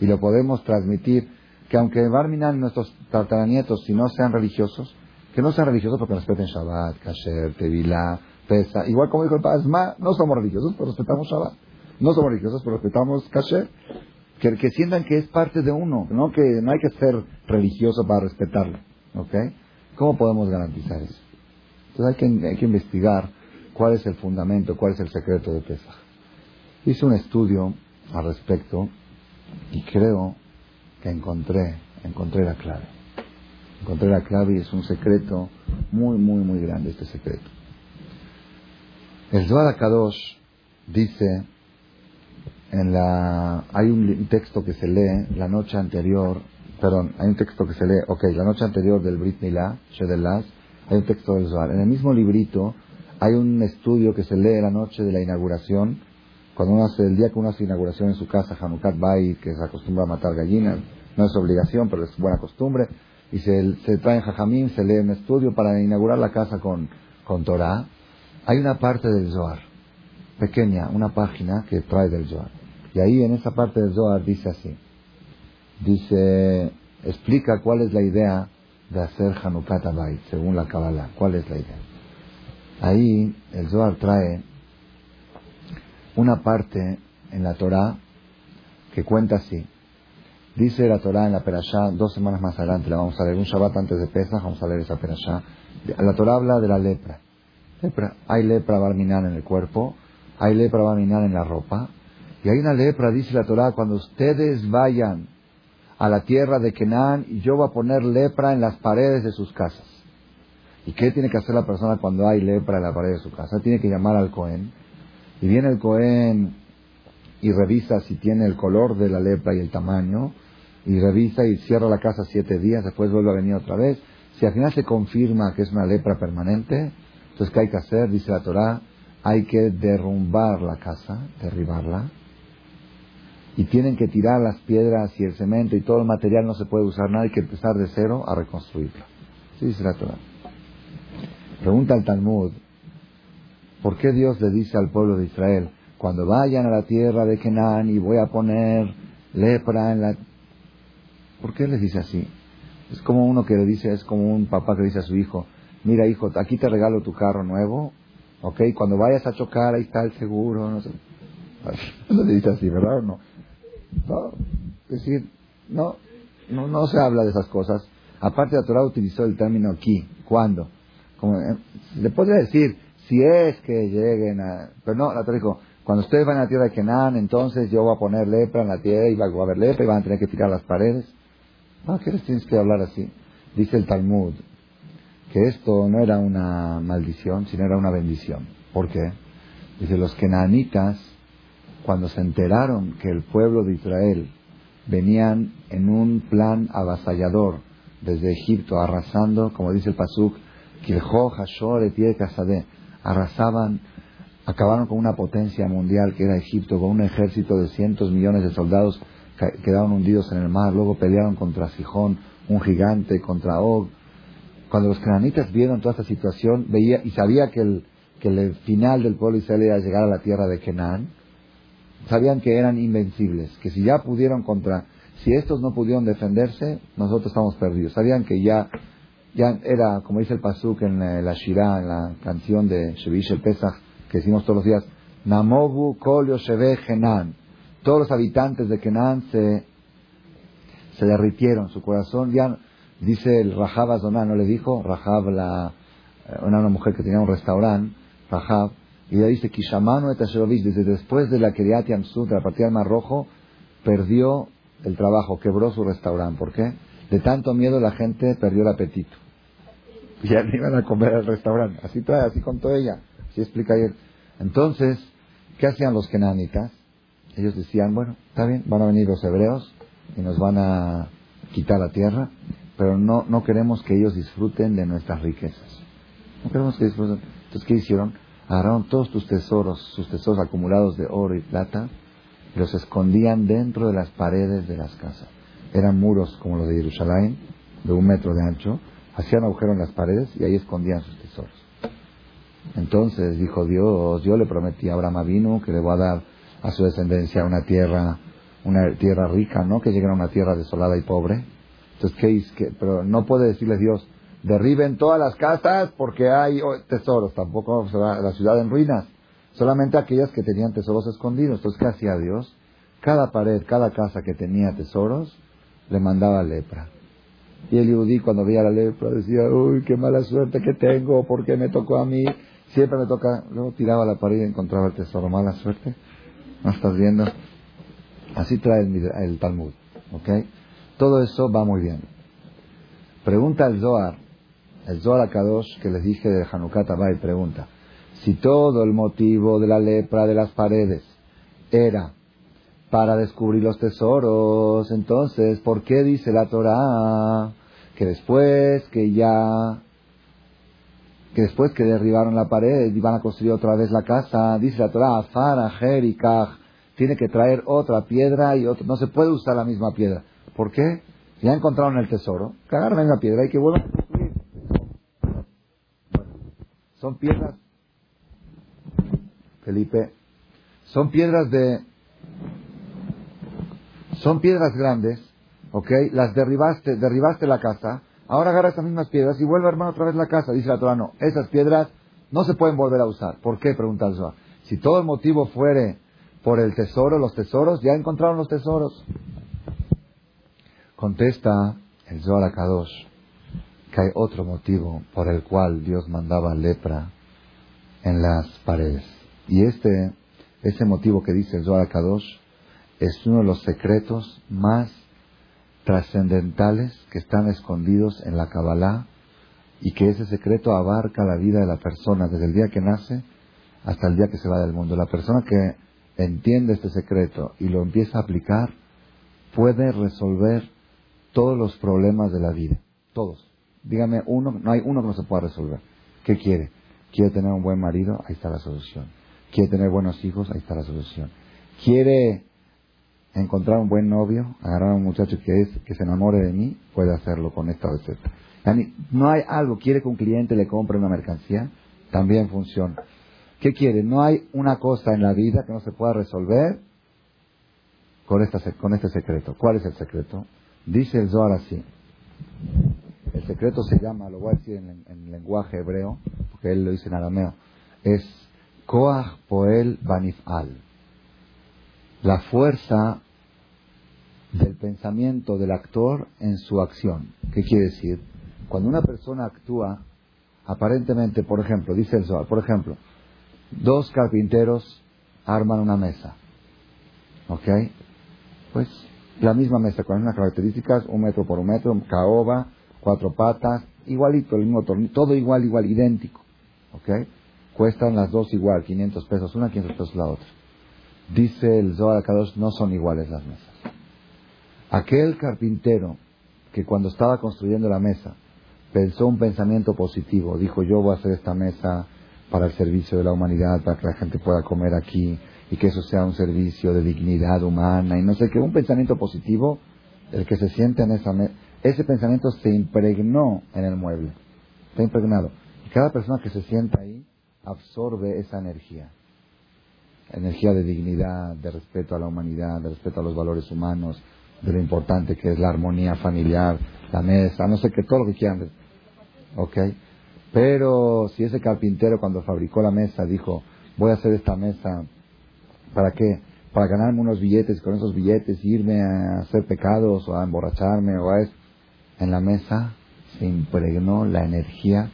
y lo podemos transmitir, que aunque Barminan, nuestros tataranietos, si no sean religiosos, que no sean religiosos porque respeten Shabbat, Kasher, Tevilá, Pesa. Igual como dijo el Padre, no somos religiosos, pero respetamos Shabbat. No somos religiosos, pero respetamos Kasher. Que, que sientan que es parte de uno, ¿no? que no hay que ser religioso para respetarlo. ¿ok? ¿Cómo podemos garantizar eso? Entonces hay que, hay que investigar cuál es el fundamento, cuál es el secreto de Pesach. Hice un estudio al respecto y creo que encontré, encontré la clave. Encontré la clave y es un secreto muy, muy, muy grande este secreto. El Zohar Kadosh dice, en la, hay un texto que se lee la noche anterior, perdón, hay un texto que se lee, ok, la noche anterior del Brit Milá, Shedelas, hay un texto del Zohar. En el mismo librito hay un estudio que se lee la noche de la inauguración, cuando uno hace, el día que uno hace inauguración en su casa, Hanukkah Bay, que se acostumbra a matar gallinas, no es obligación, pero es buena costumbre, y se, se traen jajamín, se lee un estudio para inaugurar la casa con, con Torah, hay una parte del Zohar, pequeña, una página que trae del Zohar. Y ahí en esa parte del Zohar dice así, dice, explica cuál es la idea de hacer Hanukkah Bay, según la Kabbalah, cuál es la idea. Ahí el Zohar trae una parte en la Torah que cuenta así. Dice la Torah en la Perashá, dos semanas más adelante, la vamos a leer, un Shabbat antes de Pesach, vamos a leer esa Perashá. La Torah habla de la lepra. Lepra. Hay lepra barminal en el cuerpo, hay lepra barminal en la ropa, y hay una lepra, dice la Torah, cuando ustedes vayan a la tierra de Kenan, y yo voy a poner lepra en las paredes de sus casas. ¿Y qué tiene que hacer la persona cuando hay lepra en la pared de su casa? Tiene que llamar al Cohen, y viene el Cohen y revisa si tiene el color de la lepra y el tamaño, y revisa y cierra la casa siete días, después vuelve a venir otra vez. Si al final se confirma que es una lepra permanente, entonces ¿qué hay que hacer? Dice la Torah, hay que derrumbar la casa, derribarla, y tienen que tirar las piedras y el cemento y todo el material, no se puede usar nada, hay que empezar de cero a reconstruirla. Sí dice la Torah. Pregunta al Talmud, ¿por qué Dios le dice al pueblo de Israel, cuando vayan a la tierra de Canaán y voy a poner lepra en la... ¿Por qué les dice así? Es como uno que le dice, es como un papá que dice a su hijo, mira hijo, aquí te regalo tu carro nuevo, ok, cuando vayas a chocar ahí está el seguro, no sé. No le dice así, ¿verdad o no? No, es decir, no, no, no se habla de esas cosas. Aparte la Torah utilizó el término aquí, ¿cuándo? Como, eh, le podría decir, si es que lleguen a... Pero no, la Torah dijo, cuando ustedes van a la tierra de Kenan, entonces yo voy a poner lepra en la tierra y va a haber lepra y van a tener que tirar las paredes. Ah, ¿qué les tienes que hablar así? Dice el Talmud que esto no era una maldición, sino era una bendición. ¿Por qué? Dice, los kenanitas, cuando se enteraron que el pueblo de Israel venían en un plan avasallador desde Egipto, arrasando, como dice el Pasuk, Kiljo, Hashor, pie arrasaban acabaron con una potencia mundial que era Egipto, con un ejército de cientos millones de soldados que quedaron hundidos en el mar, luego pelearon contra Sijón, un gigante, contra Og. Cuando los cananitas vieron toda esta situación, veía y sabía que el, que el final del pueblo de Israel era llegar a la tierra de Canaán, sabían que eran invencibles, que si ya pudieron contra, si estos no pudieron defenderse, nosotros estamos perdidos. Sabían que ya, ya era, como dice el Pasuk en la Shirah, en la canción de Shevish el Pesach, que decimos todos los días, Namogu Kol Yosheve Genan. Todos los habitantes de Kenan se, se derritieron, su corazón ya, dice el Rahab Azoná, ¿no le dijo? Rahab, la, eh, una, una mujer que tenía un restaurante, Rahab, y ella dice, Kishamano et desde después de la Kiriat Yamsut, de la partida del Mar Rojo, perdió el trabajo, quebró su restaurante. ¿Por qué? De tanto miedo la gente perdió el apetito. Ya no iban a comer al restaurante. Así, así contó ella explica ayer. Entonces, ¿qué hacían los kenanitas? Ellos decían, bueno, está bien, van a venir los hebreos y nos van a quitar la tierra, pero no, no queremos que ellos disfruten de nuestras riquezas. No queremos que disfruten. Entonces, ¿qué hicieron? Agarraron todos tus tesoros, sus tesoros acumulados de oro y plata, y los escondían dentro de las paredes de las casas. Eran muros como los de Jerusalén, de un metro de ancho, hacían agujero en las paredes y ahí escondían sus tesoros. Entonces dijo Dios, yo le prometí a Abraham vino que le voy a dar a su descendencia una tierra, una tierra rica, no que lleguen a una tierra desolada y pobre. Entonces, ¿qué es? Pero no puede decirle Dios, derriben todas las casas porque hay tesoros, tampoco la ciudad en ruinas, solamente aquellas que tenían tesoros escondidos. Entonces, ¿qué hacía Dios? Cada pared, cada casa que tenía tesoros, le mandaba lepra. Y el yudí cuando veía la lepra decía, uy, qué mala suerte que tengo, ¿por qué me tocó a mí? Siempre me toca, luego tiraba la pared y encontraba el tesoro. Mala suerte. ¿No estás viendo? Así trae el, Talmud. ¿Ok? Todo eso va muy bien. Pregunta el Zohar, el Zohar Kadosh que les dije de Hanukkah Tabay, pregunta, si todo el motivo de la lepra de las paredes era para descubrir los tesoros, entonces, ¿por qué dice la Torah que después que ya que después que derribaron la pared y van a construir otra vez la casa, dice la Torah, Afara, y tiene que traer otra piedra y otro, no se puede usar la misma piedra. ¿Por qué? Ya encontraron el tesoro, que agarren la piedra y que vuelvan a construir. son piedras, Felipe, son piedras de, son piedras grandes, ¿ok? Las derribaste, derribaste la casa, Ahora agarra esas mismas piedras y vuelve a armar otra vez la casa. Dice la Torah, no, esas piedras no se pueden volver a usar. ¿Por qué? Pregunta el. Si todo el motivo fuere por el tesoro, los tesoros, ya encontraron los tesoros. Contesta el Zohar Kadosh que hay otro motivo por el cual Dios mandaba lepra en las paredes. Y este, ese motivo que dice el Zohar Kadosh es uno de los secretos más trascendentales que están escondidos en la Kabbalah y que ese secreto abarca la vida de la persona desde el día que nace hasta el día que se va del mundo. La persona que entiende este secreto y lo empieza a aplicar puede resolver todos los problemas de la vida. Todos. Dígame uno, no hay uno que no se pueda resolver. ¿Qué quiere? ¿Quiere tener un buen marido? Ahí está la solución. ¿Quiere tener buenos hijos? Ahí está la solución. ¿Quiere encontrar un buen novio? Agarrar a un muchacho que, es, que se enamore de mí? Puede hacerlo con esta receta. No hay algo. ¿Quiere que un cliente le compre una mercancía? También funciona. ¿Qué quiere? No hay una cosa en la vida que no se pueda resolver con, esta, con este secreto. ¿Cuál es el secreto? Dice el Zohar así. El secreto se llama, lo voy a decir en, lenguaje hebreo, porque él lo dice en arameo, es Koach Poel Banifal. La fuerza del pensamiento del actor en su acción. ¿Qué quiere decir? Cuando una persona actúa, aparentemente, por ejemplo, dice el Zohar, por ejemplo, dos carpinteros arman una mesa. ¿Ok? Pues la misma mesa con las mismas características, un metro por un metro, caoba, cuatro patas, igualito, el mismo tornillo, todo igual, igual, idéntico. ¿Ok? Cuestan las dos igual, 500 pesos una, 500 pesos la otra. Dice el Zohar Kadosh, no son iguales las mesas. Aquel carpintero que cuando estaba construyendo la mesa pensó un pensamiento positivo, dijo yo voy a hacer esta mesa para el servicio de la humanidad, para que la gente pueda comer aquí y que eso sea un servicio de dignidad humana y no sé qué, un pensamiento positivo, el que se siente en esa mesa, ese pensamiento se impregnó en el mueble, está impregnado. Y cada persona que se sienta ahí absorbe esa energía, energía de dignidad, de respeto a la humanidad, de respeto a los valores humanos, de lo importante que es la armonía familiar, la mesa, no sé qué, todo lo que quieran. ¿Ok? Pero si ese carpintero cuando fabricó la mesa dijo, voy a hacer esta mesa, ¿para qué? Para ganarme unos billetes, con esos billetes irme a hacer pecados o a emborracharme o a eso. En la mesa se impregnó la energía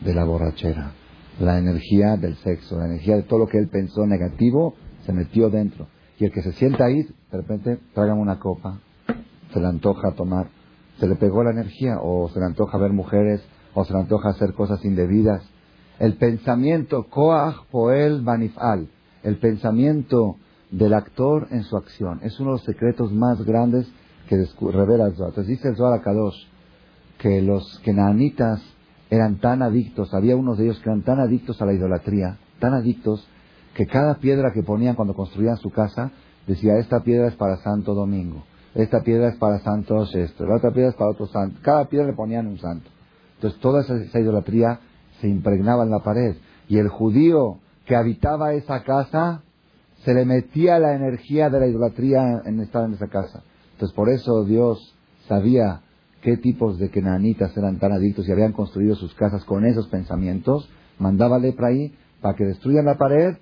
de la borrachera, la energía del sexo, la energía de todo lo que él pensó negativo, se metió dentro. Y el que se sienta ahí, de repente, tragan una copa, se le antoja tomar, se le pegó la energía, o se le antoja ver mujeres, o se le antoja hacer cosas indebidas. El pensamiento, Koach Poel Banifal, el pensamiento del actor en su acción, es uno de los secretos más grandes que revela el Zohar. Entonces dice el Zohar Kadosh que los kenanitas eran tan adictos, había unos de ellos que eran tan adictos a la idolatría, tan adictos, que cada piedra que ponían cuando construían su casa, decía, esta piedra es para Santo Domingo, esta piedra es para Santo esto, la otra piedra es para otro santo. Cada piedra le ponían un santo. Entonces toda esa, idolatría se impregnaba en la pared. Y el judío que habitaba esa casa, se le metía la energía de la idolatría en estar en esa casa. Entonces por eso Dios sabía qué tipos de kenanitas eran tan adictos y habían construido sus casas con esos pensamientos, mandaba lepra ahí para que destruyan la pared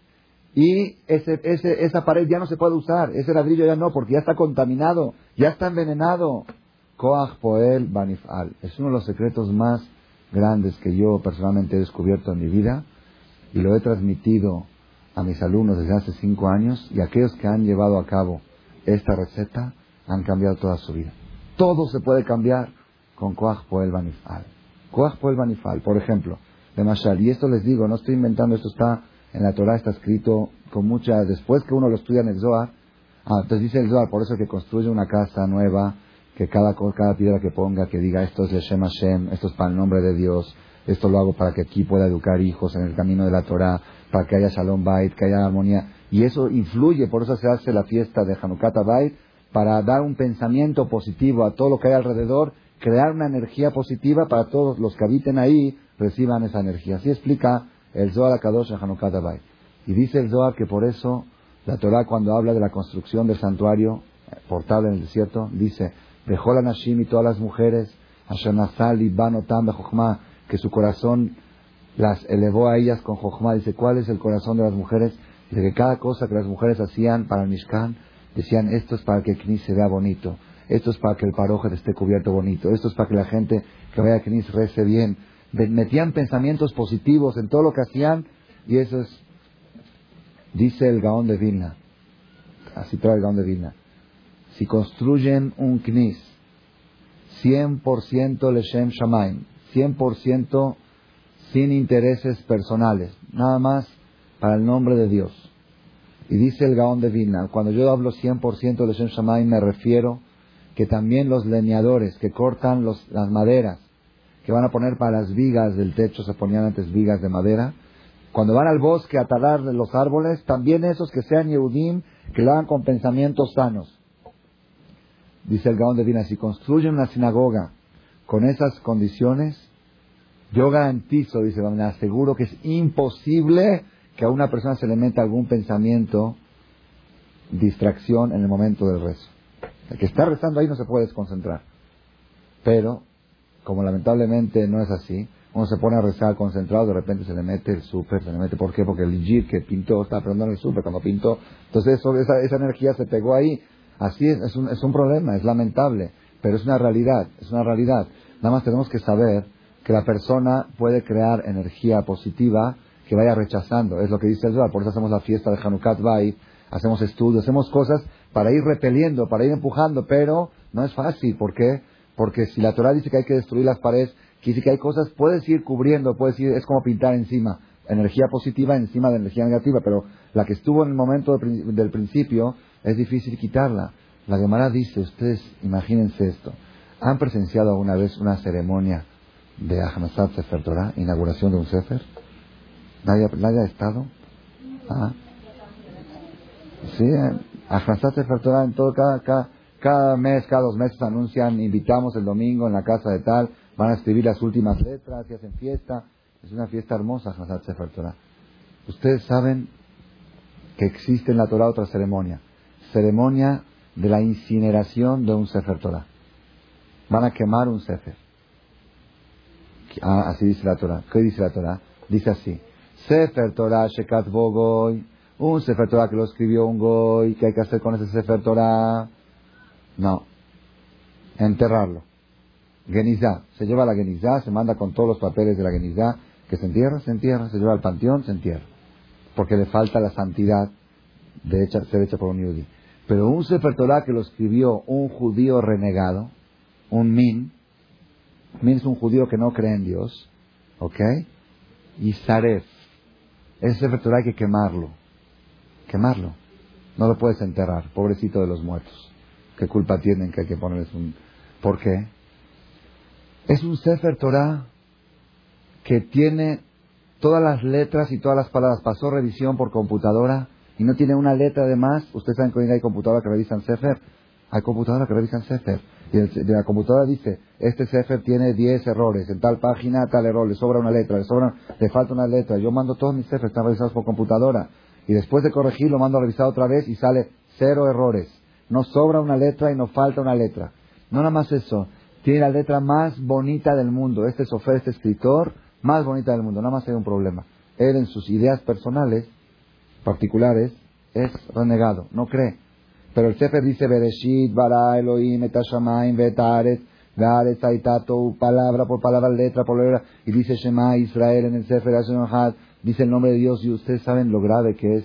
y ese, ese, esa pared ya no se puede usar, ese ladrillo ya no, porque ya está contaminado, ya está envenenado. Koach Poel Banifal. Es uno de los secretos más grandes que yo personalmente he descubierto en mi vida y lo he transmitido a mis alumnos desde hace cinco años y aquellos que han llevado a cabo esta receta han cambiado toda su vida. Todo se puede cambiar con Koach Poel Banifal. Koach Poel Banifal, por ejemplo, de Mashal. Y esto les digo, no estoy inventando, esto está en la Torah está escrito con mucha, después que uno lo estudia en el Zohar, ah, entonces dice el Zohar, por eso que construye una casa nueva, que cada, cada piedra que ponga, que diga esto es Shem Hashem, esto es para el nombre de Dios, esto lo hago para que aquí pueda educar hijos en el camino de la Torah, para que haya Shalom Bait, que haya armonía, y eso influye, por eso se hace la fiesta de Hanukkah Bait, para dar un pensamiento positivo a todo lo que hay alrededor, crear una energía positiva para todos los que habiten ahí, reciban esa energía. Así explica el Zohar Kadosh en Hanukkah Y dice el Zohar que por eso la Torah cuando habla de la construcción del santuario portable en el desierto, dice, dejó la y todas las mujeres, y Banotam que su corazón las elevó a ellas con Jochma. Dice, ¿cuál es el corazón de las mujeres? Dice que cada cosa que las mujeres hacían para el Mishkan, decían, esto es para que el Knis se vea bonito, esto es para que el paroje esté cubierto bonito, esto es para que la gente que vaya a Knis rece bien, metían pensamientos positivos en todo lo que hacían y eso es, dice el Gaón de Vilna, así trae el Gaón de Vilna, si construyen un knis 100% Leshem Shamaim, 100% sin intereses personales, nada más para el nombre de Dios. Y dice el Gaón de Vilna, cuando yo hablo 100% Leshem Shamaim me refiero que también los leñadores que cortan las maderas, que van a poner para las vigas del techo, se ponían antes vigas de madera, cuando van al bosque a talar los árboles, también esos que sean Yehudim, que lo hagan con pensamientos sanos. Dice el Gaón de Vina, si construyen una sinagoga con esas condiciones, yo garantizo, dice, me aseguro que es imposible que a una persona se le meta algún pensamiento, distracción en el momento del rezo. El que está rezando ahí no se puede desconcentrar. Pero, como lamentablemente no es así, uno se pone a rezar concentrado, de repente se le mete el súper, se le mete, ¿por qué? Porque el jeep que pintó, está aprendiendo el súper cuando pintó, entonces eso, esa, esa energía se pegó ahí. Así es, es un, es un problema, es lamentable, pero es una realidad, es una realidad. Nada más tenemos que saber que la persona puede crear energía positiva que vaya rechazando. Es lo que dice el Zohar. Por eso hacemos la fiesta de Hanukkah Bay, hacemos estudios, hacemos cosas para ir repeliendo, para ir empujando, pero no es fácil. ¿Por qué? Porque si la Torah dice que hay que destruir las paredes, quiere decir que hay cosas, puedes ir cubriendo, puedes ir, es como pintar encima. Energía positiva encima de energía negativa, pero la que estuvo en el momento del principio es difícil quitarla. La Gemara dice, ustedes imagínense esto, ¿han presenciado alguna vez una ceremonia de Ahmasat Sefer Torah, inauguración de un Sefer? ¿Nadie, ha estado? ¿Ah? Sí, Ahmasat Sefer Torah en todo, cada, cada, mes, cada dos meses anuncian, invitamos el domingo en la casa de tal, van a escribir las últimas letras y hacen fiesta. Es una fiesta hermosa, Ahmasat Sefer Torah. Ustedes saben que existe en la Torah otra ceremonia, ceremonia de la incineración de un Sefer Torah. Van a quemar un Sefer. Ah, así dice la Torah. ¿Qué dice la Torah? Dice así. Sefer Torah Shekat Bogoy. Un Sefer Torah que lo escribió un Goy. ¿Qué hay que hacer con ese Sefer Torah? No. Enterrarlo. Genizá. Se lleva a la Genizá, se manda con todos los papeles de la Genizá. Que se entierra, se entierra. Se lleva al panteón, se entierra. Porque le falta la santidad de ser hecha por un yudí. Pero un Sefer Torah que lo escribió un judío renegado, un min, min es un judío que no cree en Dios, ¿ok? Y Saref, ese Sefer Torah hay que quemarlo, quemarlo. No lo puedes enterrar, pobrecito de los muertos. ¿Qué culpa tienen que hay que ponerles un... ¿Por qué? Es un Sefer Torah que tiene todas las letras y todas las palabras. Pasó revisión por computadora y no tiene una letra de más. Ustedes saben que hoy hay computadoras que revisan Sefer. Hay computadoras que revisan Sefer. Y de la computadora dice, este Sefer tiene 10 errores, en tal página tal error, le sobra una letra, le, sobra, le falta una letra. Yo mando todos mis Sefer, están revisados por computadora. Y después de corregir, lo mando a revisar otra vez y sale cero errores. No sobra una letra y no falta una letra. No nada más eso, tiene la letra más bonita del mundo. Este Sofer, este escritor, más bonita del mundo. Nada más hay un problema. Él en sus ideas personales, particulares, es renegado, no cree. Pero el Sefer dice, Bereshit, Bara, Elohim, Etashamaim, Betaret, Garet, Aitato, palabra por palabra, letra por letra, y dice Shema, Israel en el Sefer, dice el nombre de Dios, y ustedes saben lo grave que es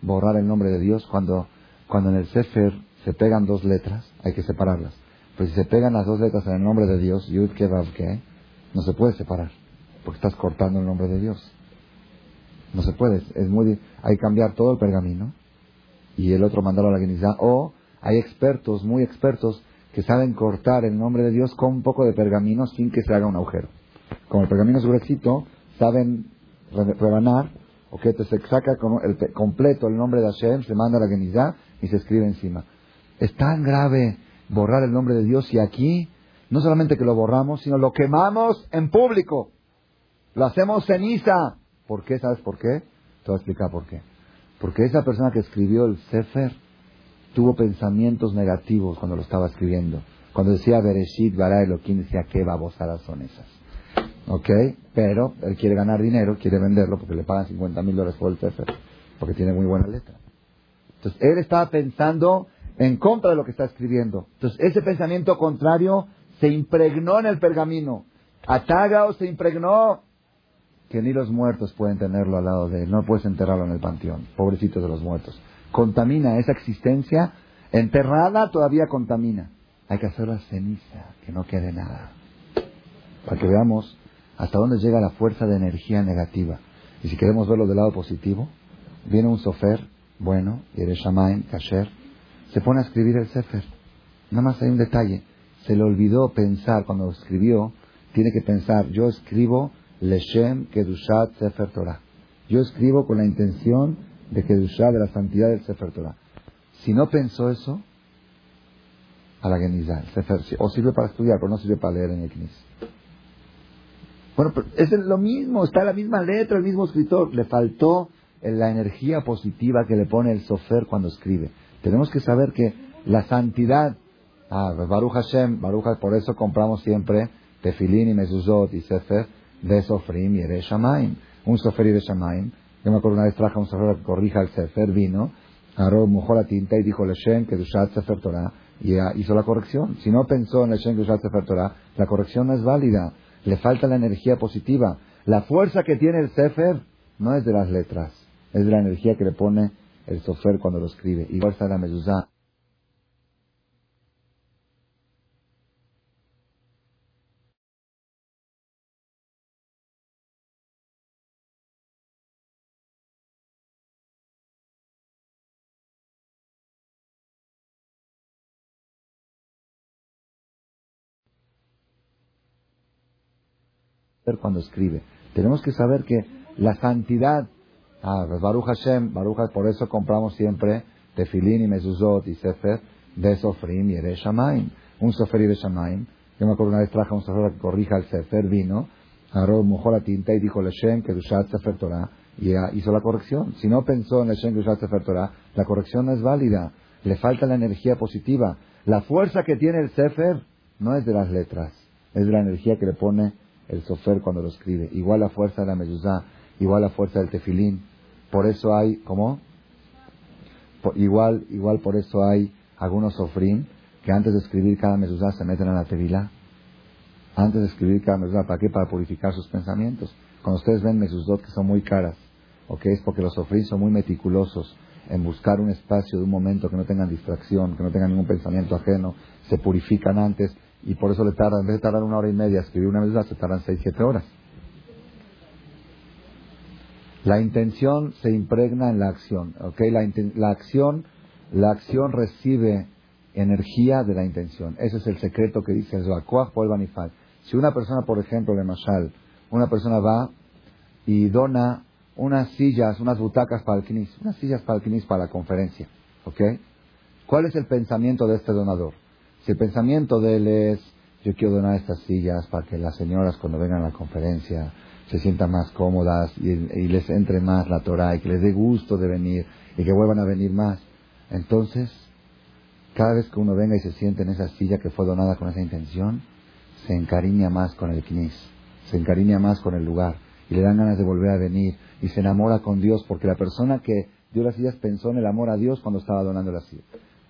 borrar el nombre de Dios cuando, cuando en el Sefer se pegan dos letras, hay que separarlas. Pues si se pegan las dos letras en el nombre de Dios, Yud, Kevav, ¿qué? No se puede separar, porque estás cortando el nombre de Dios. No se puede, es muy, hay que cambiar todo el pergamino y el otro mandarlo a la guinizá. O hay expertos, muy expertos, que saben cortar el nombre de Dios con un poco de pergamino sin que se haga un agujero. Como el pergamino es gruesito, saben rebanar, o que se saca el, completo el nombre de Hashem, se manda a la guinizá y se escribe encima. Es tan grave borrar el nombre de Dios y aquí no solamente que lo borramos, sino lo quemamos en público. Lo hacemos ceniza. ¿Por qué? ¿Sabes por qué? Te voy a explicar por qué. Porque esa persona que escribió el Sefer tuvo pensamientos negativos cuando lo estaba escribiendo. Cuando decía Bereshit, Bara Elohim, decía qué babosadas son esas. ¿Ok? Pero él quiere ganar dinero, quiere venderlo porque le pagan 50 mil dólares por el Sefer. Porque tiene muy buena letra. Entonces él estaba pensando en contra de lo que está escribiendo. Entonces ese pensamiento contrario se impregnó en el pergamino. Atagao se impregnó que ni los muertos pueden tenerlo al lado de él, no puedes enterrarlo en el panteón, pobrecitos de los muertos. Contamina esa existencia, enterrada todavía contamina. Hay que hacerla ceniza, que no quede nada. Para que veamos hasta dónde llega la fuerza de energía negativa. Y si queremos verlo del lado positivo, viene un sofer, bueno, Yereshamaim, Kasher, se pone a escribir el Sefer. Nada más hay un detalle. Se le olvidó pensar cuando escribió, tiene que pensar, yo escribo Leshem Kedushat Sefer Torah. Yo escribo con la intención de Kedushat, de la santidad del Sefer Torah. Si no pensó eso, a la Genizah, o sirve para estudiar, pero no sirve para leer en el Knis. Bueno, pero es lo mismo, está la misma letra, el mismo escritor. Le faltó la energía positiva que le pone el sofer cuando escribe. Tenemos que saber que la santidad, ah, Baruch Hashem, Baruch, por eso compramos siempre tefilín y mezuzot y sefer de sofrim y Shamaim. Un sofer de Shamaim. Yo me acuerdo una vez traje a un sofer que corrija el sefer, vino, agarró, mojó la tinta y dijo Leshem, que Dushat Sefer Torah, y hizo la corrección. Si no pensó en Leshem, que Dushat Sefer Torah, la corrección no es válida. Le falta la energía positiva. La fuerza que tiene el sefer no es de las letras es la energía que le pone el sofer cuando lo escribe. Igual está la mezuzá. Cuando escribe. Tenemos que saber que la santidad Ah, pues Baruch Hashem, Baruch por eso compramos siempre tefilín y mezuzot y sefer de sofrim y de. Un sofer y de. Yo me acuerdo una vez traje un sofer que corrija el sefer, vino, agarró, mojó la tinta y dijo Leshem, Kedushat Sefer Torah, y hizo la corrección. Si no pensó en Leshem, Kedushat Sefer Torah, la corrección no es válida. Le falta la energía positiva. La fuerza que tiene el sefer no es de las letras, es de la energía que le pone el sofer cuando lo escribe. Igual la fuerza de la mezuzá, igual la fuerza del tefilín. Por eso hay, ¿cómo? igual, igual por eso hay algunos sofrín que antes de escribir cada mesuzá se meten a la tevila. Antes de escribir cada mesuzá, ¿para qué? Para purificar sus pensamientos. Cuando ustedes ven mesuzot que son muy caras, ¿ok? Es porque los sofrín son muy meticulosos en buscar un espacio de un momento que no tengan distracción, que no tengan ningún pensamiento ajeno, se purifican antes y por eso le tardan, en vez de tardar una hora y media escribir una mesuzá, se tardan seis, siete horas. La intención se impregna en la acción, ¿ok? La, acción, la acción recibe energía de la intención. Ese es el secreto que dice el Si una persona, por ejemplo, de Mashal, una persona va y dona unas sillas, unas butacas para el knis, unas sillas para el knis para la conferencia, ¿ok? ¿Cuál es el pensamiento de este donador? Si el pensamiento de él es, yo quiero donar estas sillas para que las señoras cuando vengan a la conferencia se sientan más cómodas y, les entre más la Torah y que les dé gusto de venir y que vuelvan a venir más. Entonces, cada vez que uno venga y se siente en esa silla que fue donada con esa intención, se encariña más con el knis, se encariña más con el lugar y le dan ganas de volver a venir y se enamora con Dios porque la persona que dio las sillas pensó en el amor a Dios cuando estaba donando las sillas.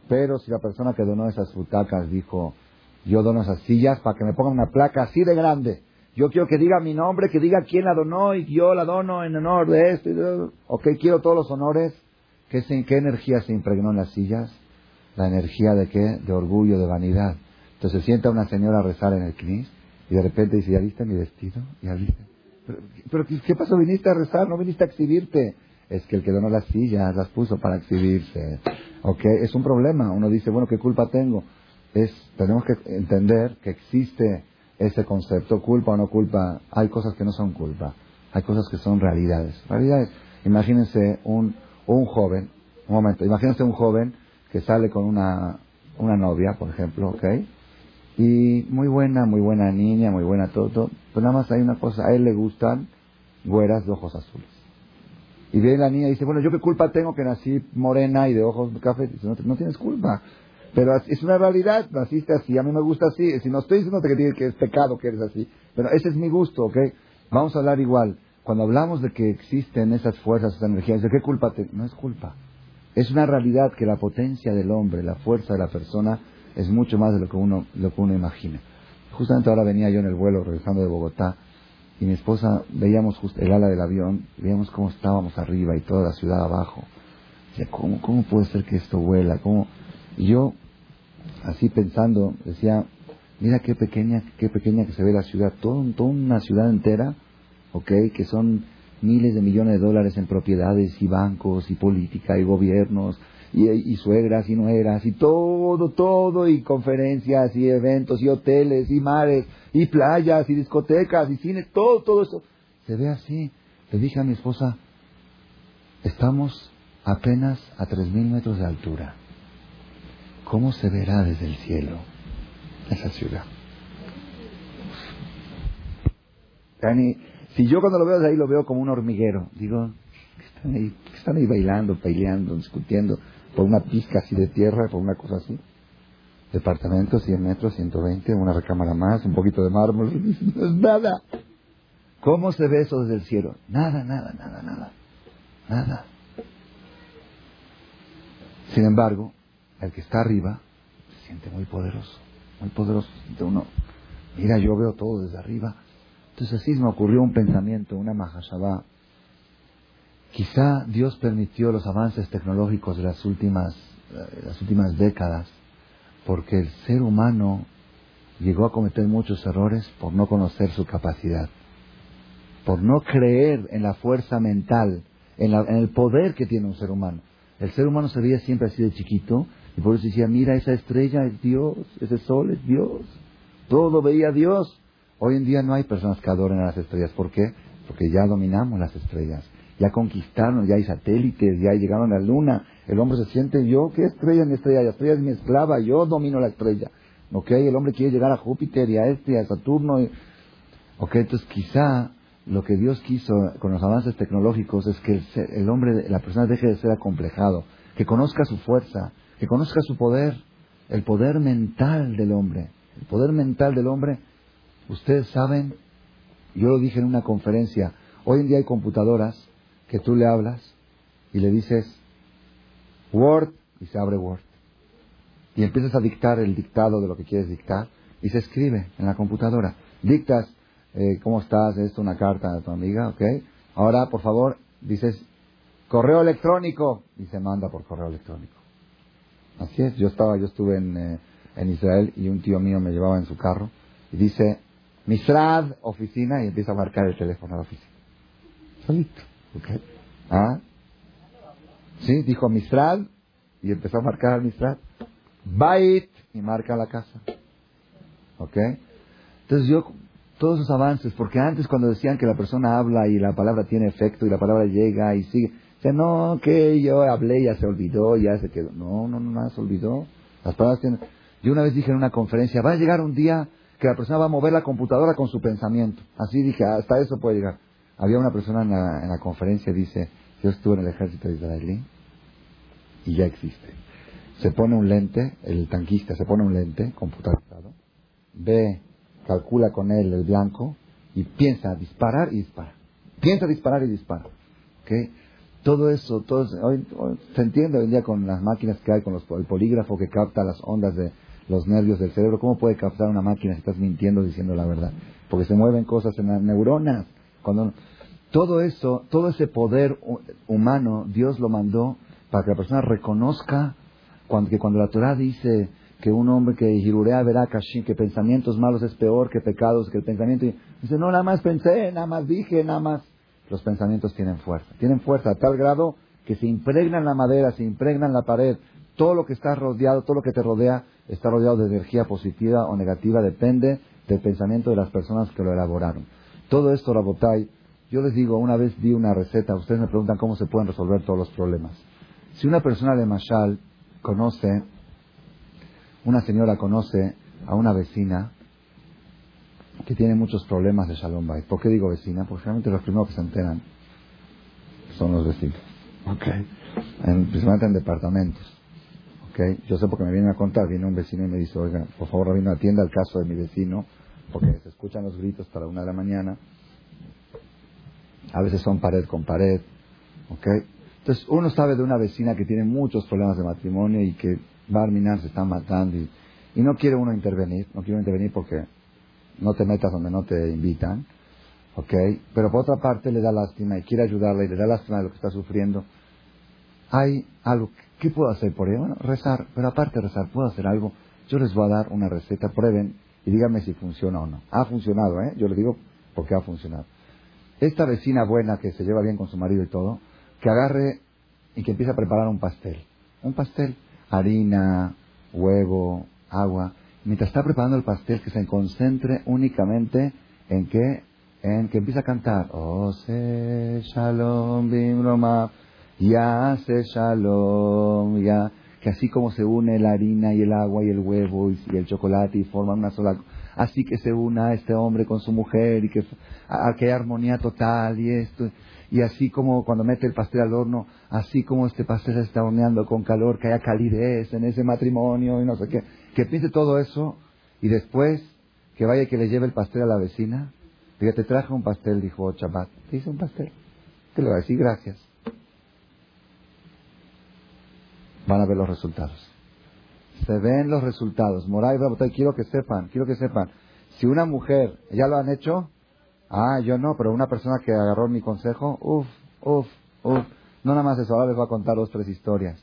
Pero si la persona que donó esas butacas dijo, yo dono esas sillas para que me pongan una placa así de grande, yo quiero que diga mi nombre, que diga quién la donó y yo la dono en honor de esto. Y de... Ok, quiero todos los honores. ¿Qué, ¿Qué energía se impregnó en las sillas? La energía de qué? De orgullo, de vanidad. Entonces sienta una señora a rezar en el knis y de repente dice, ¿ya viste mi vestido? ¿Ya viste? Pero, ¿qué pasó? ¿Viniste a rezar? ¿No viniste a exhibirte? Es que el que donó las sillas las puso para exhibirse. ¿Ok? Es un problema. Uno dice, bueno, ¿qué culpa tengo? Es, tenemos que entender que existe ese concepto, culpa o no culpa, hay cosas que no son culpa, hay cosas que son realidades. Realidades. Imagínense un, un joven, un momento, imagínense un joven que sale con una, una novia, por ejemplo, ¿ok? Y muy buena, muy buena niña, muy buena todo, pero nada más hay una cosa, a él le gustan güeras de ojos azules. Y viene la niña y dice, bueno, ¿yo qué culpa tengo que nací morena y de ojos café? Dice, no, no tienes culpa. Pero es una realidad, naciste así, a mí me gusta así. Si no estoy diciendo que, que es pecado que eres así, pero ese es mi gusto, ¿ok? Vamos a hablar igual. Cuando hablamos de que existen esas fuerzas, esas energías, ¿de qué culpa te.? No es culpa. Es una realidad que la potencia del hombre, la fuerza de la persona, es mucho más de lo que uno, lo que uno imagina. Justamente ahora venía yo en el vuelo regresando de Bogotá y mi esposa veíamos el ala del avión, veíamos cómo estábamos arriba y toda la ciudad abajo. Decía, ¿cómo, cómo puede ser que esto vuela? ¿Cómo? Y yo así pensando, decía, mira qué pequeña, qué pequeña que se ve la ciudad, toda, toda una ciudad entera, ¿ok? Que son miles de millones de dólares en propiedades y bancos y política y gobiernos y, suegras y nueras y todo, todo, y conferencias y eventos y hoteles y mares y playas y discotecas y cine, todo, todo eso. Se ve así. Le dije a mi esposa, estamos apenas a tres mil metros de altura. ¿Cómo se verá desde el cielo esa ciudad? Si yo cuando lo veo desde ahí lo veo como un hormiguero, digo, están ahí, están ahí bailando, peleando, discutiendo por una pizca así de tierra, por una cosa así? Departamento, 100 metros, 120, una recámara más, un poquito de mármol, no es nada. ¿Cómo se ve eso desde el cielo? Nada, nada, nada, nada. Nada. Sin embargo, el que está arriba se siente muy poderoso, muy poderoso. Siente uno, mira, yo veo todo desde arriba. Entonces así me ocurrió un pensamiento, una mahashabá. Quizá Dios permitió los avances tecnológicos de las últimas, eh, las últimas décadas porque el ser humano llegó a cometer muchos errores por no conocer su capacidad, por no creer en la fuerza mental, en, en el poder que tiene un ser humano. El ser humano se veía siempre así de chiquito y por eso decía, mira, esa estrella es Dios, ese sol es Dios. Todo veía Dios. Hoy en día no hay personas que adoren a las estrellas. ¿Por qué? Porque ya dominamos las estrellas. Ya conquistaron, ya hay satélites, ya llegaron a la luna. El hombre se siente, yo, ¿qué estrella es mi estrella? La estrella es mi esclava, yo domino la estrella. ¿Ok? El hombre quiere llegar a Júpiter y a este y a Saturno. ¿Ok? Entonces quizá lo que Dios quiso con los avances tecnológicos es que el, hombre, la persona deje de ser acomplejado, que conozca su fuerza, que conozca su poder, el poder mental del hombre. El poder mental del hombre, ustedes saben, yo lo dije en una conferencia, hoy en día hay computadoras que tú le hablas y le dices Word y se abre Word. Y empiezas a dictar el dictado de lo que quieres dictar y se escribe en la computadora. Dictas eh, ¿cómo estás? Esto una carta a tu amiga, ¿ok? Ahora, por favor, dices, correo electrónico, y se manda por correo electrónico. Así es, yo estaba, yo estuve en, eh, en Israel y un tío mío me llevaba en su carro y dice, Misrad, oficina, y empieza a marcar el teléfono de la oficina. Solito, ¿ok? ¿Ah? Sí, dijo Misrad y empezó a marcar al Misrad. Bait y marca la casa. ¿Ok? Entonces yo todos esos avances, porque antes cuando decían que la persona habla y la palabra tiene efecto y la palabra llega y sigue, sea, no, que yo hablé, ya se olvidó, ya se quedó. No, no, no, nada se olvidó. Las palabras tienen... Yo una vez dije en una conferencia, va a llegar un día que la persona va a mover la computadora con su pensamiento. Así dije, hasta eso puede llegar. Había una persona en la, en la conferencia, dice, yo estuve en el ejército israelí y ya existe. Se pone un lente, el tanquista se pone un lente computarizado, ve calcula con él el blanco y piensa disparar y dispara. Piensa disparar y dispara. ¿Okay? Todo eso, todo hoy, se entiende hoy en día con las máquinas que hay, con los, el polígrafo que capta las ondas de los nervios del cerebro. ¿Cómo puede captar una máquina si estás mintiendo diciendo la verdad? Porque se mueven cosas en las neuronas. Cuando, todo eso, todo ese poder humano, Dios lo mandó para que la persona reconozca cuando, que cuando la Torah dice que un hombre que girurea verá que pensamientos malos es peor que pecados, que el pensamiento... Dice, no, nada más pensé, nada más dije, nada más... Los pensamientos tienen fuerza, tienen fuerza a tal grado que se impregnan la madera, se impregnan la pared, todo lo que está rodeado, todo lo que te rodea, está rodeado de energía positiva o negativa, depende del pensamiento de las personas que lo elaboraron. Todo esto, Rabotai, yo les digo, una vez di una receta, ustedes me preguntan cómo se pueden resolver todos los problemas. Si una persona de Mashal conoce una señora conoce a una vecina que tiene muchos problemas de Shalom Bay. ¿Por qué digo vecina? Porque realmente los primeros que se enteran son los vecinos. ¿Ok? principalmente en departamentos. ¿Ok? Yo sé porque me vienen a contar. Viene un vecino y me dice, oiga, por favor, Rabino, atienda el caso de mi vecino, porque se escuchan los gritos para una de la mañana. A veces son pared con pared. ¿Ok? Entonces, uno sabe de una vecina que tiene muchos problemas de matrimonio y que Barminan se están matando y, no quiere uno intervenir, no quiere intervenir porque no te metas donde no te invitan, ¿ok? Pero por otra parte le da lástima y quiere ayudarle y le da lástima de lo que está sufriendo. Hay algo, ¿qué puedo hacer por ella? Bueno, rezar, pero aparte de rezar, ¿puedo hacer algo? Yo les voy a dar una receta, prueben y díganme si funciona o no. Ha funcionado, ¿eh? Yo le digo porque ha funcionado. Esta vecina buena que se lleva bien con su marido y todo, que agarre y que empiece a preparar un pastel un pastel. Harina, huevo, agua. Mientras está preparando el pastel, que se concentre únicamente en que, en que empieza a cantar. Oh, se shalom bimroma, ya se shalom, ya. Que así como se une la harina y el agua y el huevo y, el chocolate y forman una sola así que se una este hombre con su mujer y que, a, que hay armonía total y esto y así como cuando mete el pastel al horno, así como este pastel se está horneando con calor, que haya calidez en ese matrimonio y no sé qué, que piense todo eso y después que vaya que le lleve el pastel a la vecina. Diga, te traje un pastel, dijo Chabat. Te hice un pastel. Te lo voy a decir gracias. Van a ver los resultados. Se ven los resultados. Moray, quiero que sepan, quiero que sepan. Si una mujer, ¿ya lo han hecho? Ah, yo no, pero una persona que agarró mi consejo, uff, uff, uff. No nada más eso, ahora les voy a contar dos, tres historias.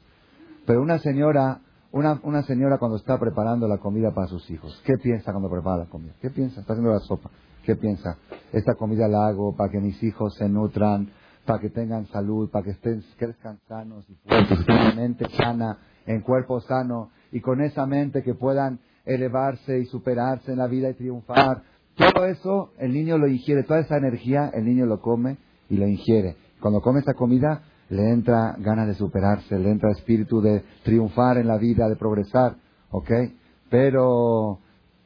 Pero una señora, una, una señora cuando está preparando la comida para sus hijos, ¿qué piensa cuando prepara la comida? ¿Qué piensa? Está haciendo la sopa. ¿Qué piensa? Esta comida la hago para que mis hijos se nutran, para que tengan salud, para que estén, crezcan sanos y fuertes, en mente sana, en cuerpo sano, y con esa mente que puedan elevarse y superarse en la vida y triunfar. Todo eso el niño lo ingiere, toda esa energía el niño lo come y lo ingiere. Cuando come esa comida le entra ganas de superarse, le entra espíritu de triunfar en la vida, de progresar, ¿ok? Pero,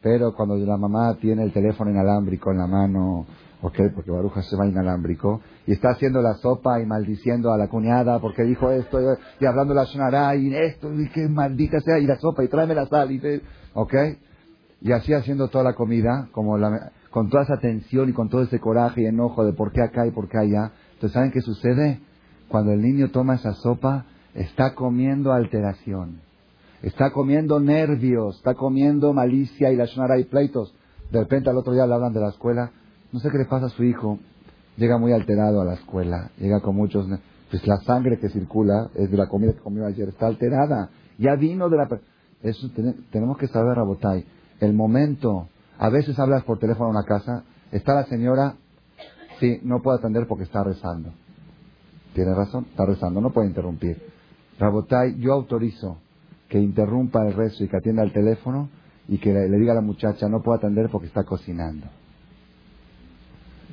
pero cuando la mamá tiene el teléfono inalámbrico en la mano, ¿ok? Porque Baruja se va inalámbrico, y está haciendo la sopa y maldiciendo a la cuñada porque dijo esto, y, hablando la shonara, y esto, y que maldita sea, y la sopa, y tráeme la sal, y, ¿ok? Y así haciendo toda la comida, como con toda esa tensión y con todo ese coraje y enojo de por qué acá y por qué allá. Entonces, ¿saben qué sucede? Cuando el niño toma esa sopa, está comiendo alteración. Está comiendo nervios, está comiendo malicia y la shonara y pleitos. De repente al otro día le hablan de la escuela. No sé qué le pasa a su hijo. Llega muy alterado a la escuela. Llega con muchos... Pues la sangre que circula es de la comida que comió ayer. Está alterada. Ya vino de la... Eso tenemos que saber, Rabotay el momento. A veces hablas por teléfono a una casa, está la señora, sí, no puede atender porque está rezando. Tiene razón, está rezando, no puede interrumpir. Rabotay, yo autorizo que interrumpa el rezo y que atienda el teléfono y que le, diga a la muchacha, no puedo atender porque está cocinando.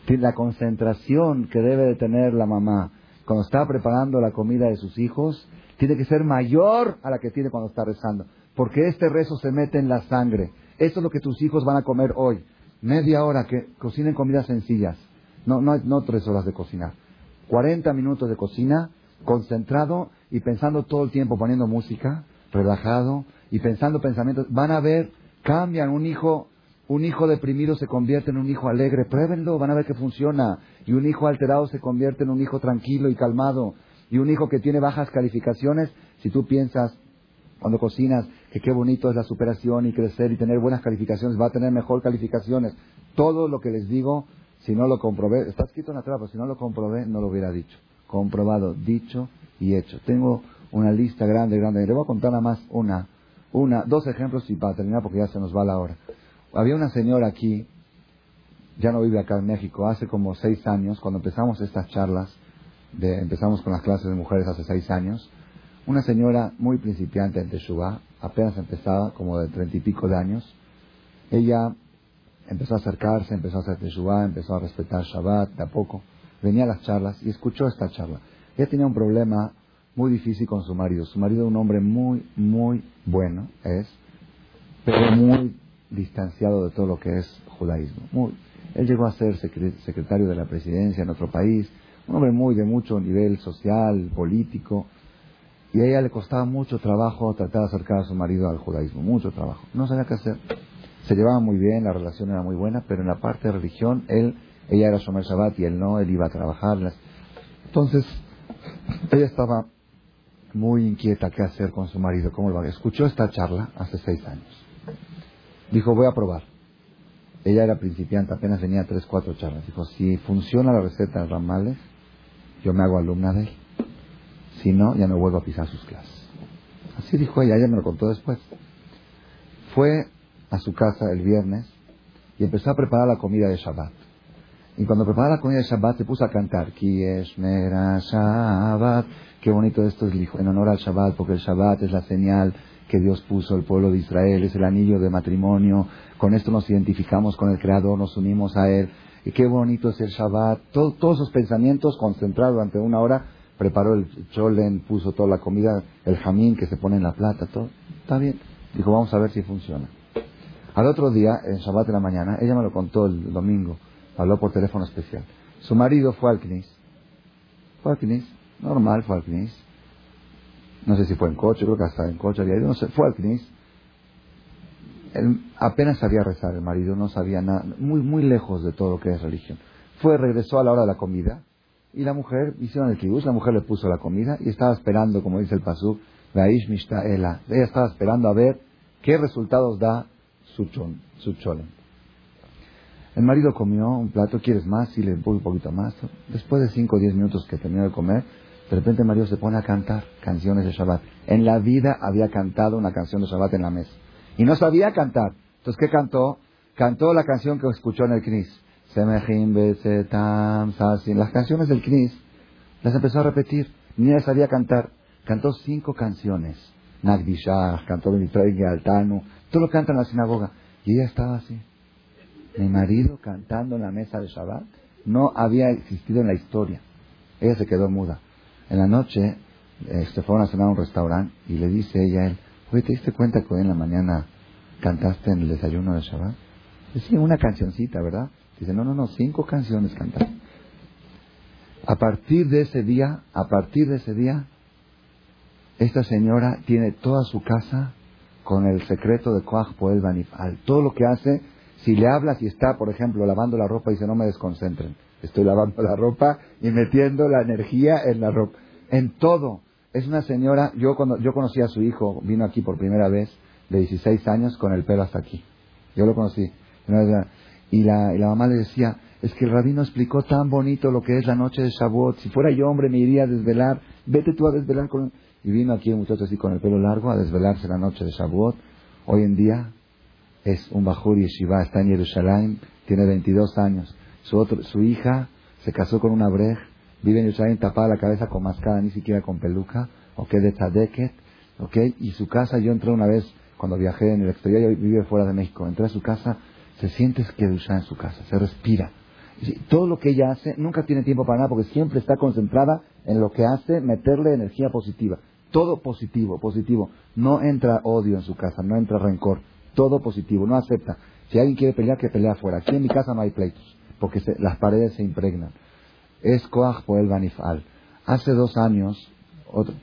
La concentración que debe de tener la mamá cuando está preparando la comida de sus hijos tiene que ser mayor a la que tiene cuando está rezando, porque este rezo se mete en la sangre esto es lo que tus hijos van a comer hoy. Media hora que cocinen comidas sencillas. No, no, no tres horas de cocinar. 40 minutos de cocina, concentrado y pensando todo el tiempo, poniendo música, relajado y pensando pensamientos. Van a ver, cambian. Un hijo, un hijo deprimido se convierte en un hijo alegre. Pruébenlo, van a ver que funciona. Y un hijo alterado se convierte en un hijo tranquilo y calmado. Y un hijo que tiene bajas calificaciones, si tú piensas, cuando cocinas, que qué bonito es la superación y crecer y tener buenas calificaciones, va a tener mejor calificaciones. Todo lo que les digo, si no lo comprobé, está escrito en la trapa, si no lo comprobé, no lo hubiera dicho. Comprobado, dicho y hecho. Tengo una lista grande, grande. Le voy a contar nada más una, una, dos ejemplos y para terminar porque ya se nos va la hora. Había una señora aquí, ya no vive acá en México, hace como seis años, cuando empezamos estas charlas, de, empezamos con las clases de mujeres hace seis años, una señora muy principiante en Teshuvah, apenas empezaba, como de treinta y pico de años. Ella empezó a acercarse, empezó a hacer Teshuvah, empezó a respetar Shabbat de a poco. Venía a las charlas y escuchó esta charla. Ella tenía un problema muy difícil con su marido. Su marido un hombre muy, muy bueno, es, pero muy distanciado de todo lo que es judaísmo. Muy, él llegó a ser secretario de la presidencia en otro país, un hombre muy de mucho nivel social, político, y a ella le costaba mucho trabajo tratar de acercar a su marido al judaísmo, mucho trabajo. No sabía qué hacer. Se llevaban muy bien, la relación era muy buena, pero en la parte de religión, él, ella era Shomer Shabbat y él no, él iba a trabajar. Entonces, ella estaba muy inquieta qué hacer con su marido, cómo lo. Escuchó esta charla hace seis años. Dijo, voy a probar. Ella era principiante, apenas tenía tres, cuatro charlas. Dijo, si funciona la receta de Ramales, yo me hago alumna de él. Si no, ya no vuelvo a pisar sus clases. Así dijo ella, ella me lo contó después. Fue a su casa el viernes y empezó a preparar la comida de Shabbat. Y cuando preparaba la comida de Shabbat se puso a cantar. Shabbat. Qué bonito esto es en honor al Shabbat, porque el Shabbat es la señal que Dios puso al pueblo de Israel, es el anillo de matrimonio. Con esto nos identificamos con el Creador, nos unimos a Él. Y qué bonito es el Shabbat. todos esos pensamientos concentrados durante una hora. Preparó el cholen, puso toda la comida, el jamín que se pone en la plata, todo. Está bien. Dijo, vamos a ver si funciona. Al otro día, en Shabbat de la mañana, ella me lo contó el domingo, habló por teléfono especial. Su marido fue al Knis. Fue al Knis, normal, fue al Knis. No sé si fue en coche, creo que hasta en coche había ido, no sé, fue al Knis. Él apenas sabía rezar el marido, no sabía nada, muy, muy lejos de todo lo que es religión. Fue, regresó a la hora de la comida, y la mujer, hicieron el kibbush, la mujer le puso la comida, y estaba esperando, como dice el pasú, ella estaba esperando a ver qué resultados da su, chon, su El marido comió un plato, ¿quieres más? Y le puse un poquito más. Después de 5 o 10 minutos que terminó de comer, de repente el marido se pone a cantar canciones de Shabbat. En la vida había cantado una canción de Shabbat en la mesa. Y no sabía cantar. Entonces, ¿qué cantó? Cantó la canción que escuchó en el Knis. Las canciones del Knis las empezó a repetir. Ni ella sabía cantar. Cantó cinco canciones. Nagdishah, cantó Benitregue, Altano, todo lo canta en la sinagoga. Y ella estaba así. Mi marido cantando en la mesa de Shabbat no había existido en la historia. Ella se quedó muda. En la noche este, fueron a cenar a un restaurante y le dice ella a él, oye, ¿te diste cuenta que hoy en la mañana cantaste en el desayuno de Shabbat? Dice, una cancioncita, ¿verdad? Dice, no, no, no, cinco canciones cantaste. A partir de ese día, a partir de ese día, esta señora tiene toda su casa con el secreto de Koach Poel Banifal. Todo lo que hace, si le hablas y está, por ejemplo, lavando la ropa, dice, no me desconcentren. Estoy lavando la ropa y metiendo la energía en la ropa. En todo. Es una señora, yo cuando yo conocí a su hijo, vino aquí por primera vez, de 16 años, con el pelo hasta aquí. Yo lo conocí. Y la, y la mamá le decía, es que el rabino explicó tan bonito lo que es la noche de Shavuot. Si fuera yo hombre me iría a desvelar. Vete tú a desvelar con... Y vino aquí un muchacho así con el pelo largo a desvelarse la noche de Shavuot. Hoy en día es un Bajur Yeshiva, está en Jerusalén, tiene 22 años. Su, otro, su hija se casó con una brej, vive en Jerusalén tapada la cabeza con mascada, ni siquiera con peluca, ok, de Tzadeket, ok, y su casa, yo entré una vez cuando viajé en el exterior, yo vive fuera de México, entré a su casa, se siente que en su casa, se respira. Todo lo que ella hace, nunca tiene tiempo para nada porque siempre está concentrada en lo que hace, meterle energía positiva. Todo positivo, positivo. No entra odio en su casa, no entra rencor. Todo positivo, no acepta. Si alguien quiere pelear, que pelea afuera. Aquí en mi casa no hay pleitos, porque las paredes se impregnan. Es Koach el Banifal. Hace dos años,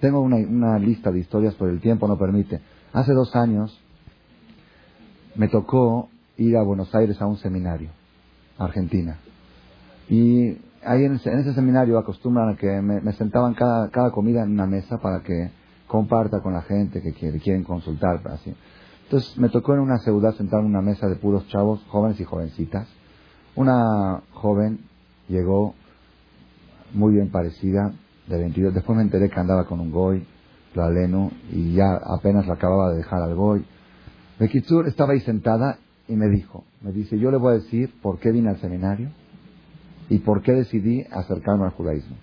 tengo una, una lista de historias, pero el tiempo no permite. Hace dos años me tocó ir a Buenos Aires a un seminario, Argentina. Y ahí en ese, seminario acostumbran a que me, sentaban cada, cada, comida en una mesa para que comparta con la gente que quiere, quieren consultar. Así. Entonces me tocó en una ciudad sentarme en una mesa de puros chavos, jóvenes y jovencitas. Una joven llegó muy bien parecida, de 22. Después me enteré que andaba con un goy, lo aleno, y ya apenas la acababa de dejar al goy. Bekitsur estaba ahí sentada y me dijo, me dice, yo le voy a decir por qué vine al seminario ¿Y por qué decidí acercarme al judaísmo?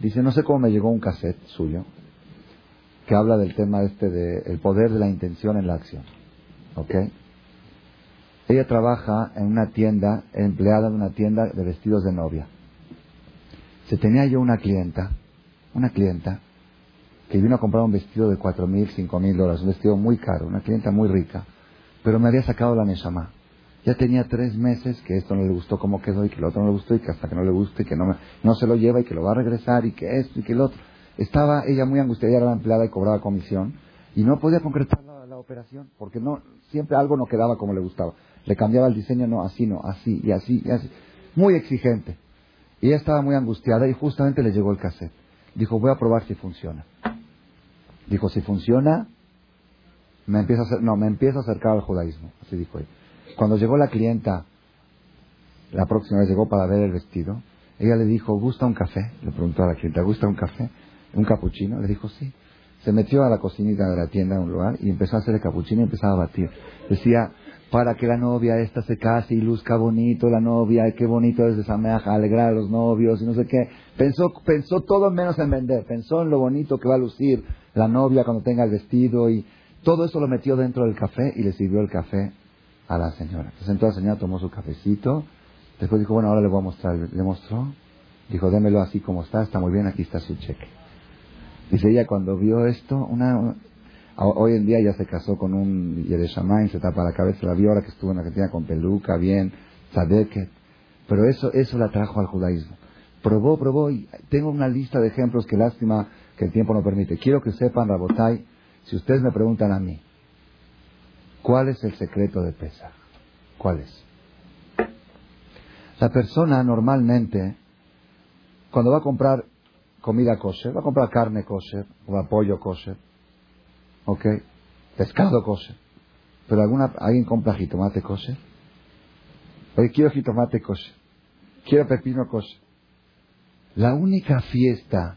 Dice, no sé cómo me llegó un cassette suyo que habla del tema este de el poder de la intención en la acción. ¿Ok? Ella trabaja en una tienda, empleada en una tienda de vestidos de novia. Se tenía yo una clienta, una clienta, que vino a comprar un vestido de cuatro mil, cinco mil dólares, un vestido muy caro, una clienta muy rica, pero me había sacado la Neshama ya tenía tres meses que esto no le gustó cómo quedó y que lo otro no le gustó y que hasta que no le guste y que no, no se lo lleva y que lo va a regresar y que esto y que el otro. Estaba ella muy angustiada, era la empleada y cobraba comisión y no podía concretar la, operación porque no siempre algo no quedaba como le gustaba. Le cambiaba el diseño, no, así no, así y así y así. Muy exigente. Y ella estaba muy angustiada y justamente le llegó el cassette. Dijo, voy a probar si funciona. Dijo, si funciona, me empiezo a, no, me empiezo a acercar al judaísmo. Así dijo ella. Cuando llegó la clienta, la próxima vez llegó para ver el vestido, ella le dijo, ¿gusta un café? Le preguntó a la clienta, ¿gusta un café? ¿Un capuchino? Le dijo, sí. se metió a la cocinita de la tienda en un lugar y empezó a hacer el capuchino y empezaba a batir. Decía, para que la novia esta se case y luzca bonito la novia, y qué bonito es esa meaja, alegrar a los novios y no sé qué. Pensó, pensó todo menos en vender, pensó en lo bonito que va a lucir la novia cuando tenga el vestido y todo eso lo metió dentro del café y le sirvió el café a la señora. Entonces entonces la señora tomó su cafecito, después dijo, bueno, ahora le voy a mostrar, le mostró, dijo, démelo así como está, está muy bien, aquí está su cheque. Dice ella, cuando vio esto, una, hoy en día ya se casó con un Yereshamain, se tapa la cabeza, la vio ahora que estuvo en Argentina con peluca, bien, tzadeket. Pero eso, eso la trajo al judaísmo. Probó, probó, y tengo una lista de ejemplos que lástima que el tiempo no permite. Quiero que sepan, Rabotai, si ustedes me preguntan a mí, ¿cuál es el secreto de Pesach? ¿Cuál es? La persona normalmente, cuando va a comprar comida kosher, va a comprar carne kosher o pollo kosher, ¿ok? Pescado kosher. Pero alguna, alguien compra jitomate kosher. Oye, quiero jitomate kosher. Quiero pepino kosher. La única fiesta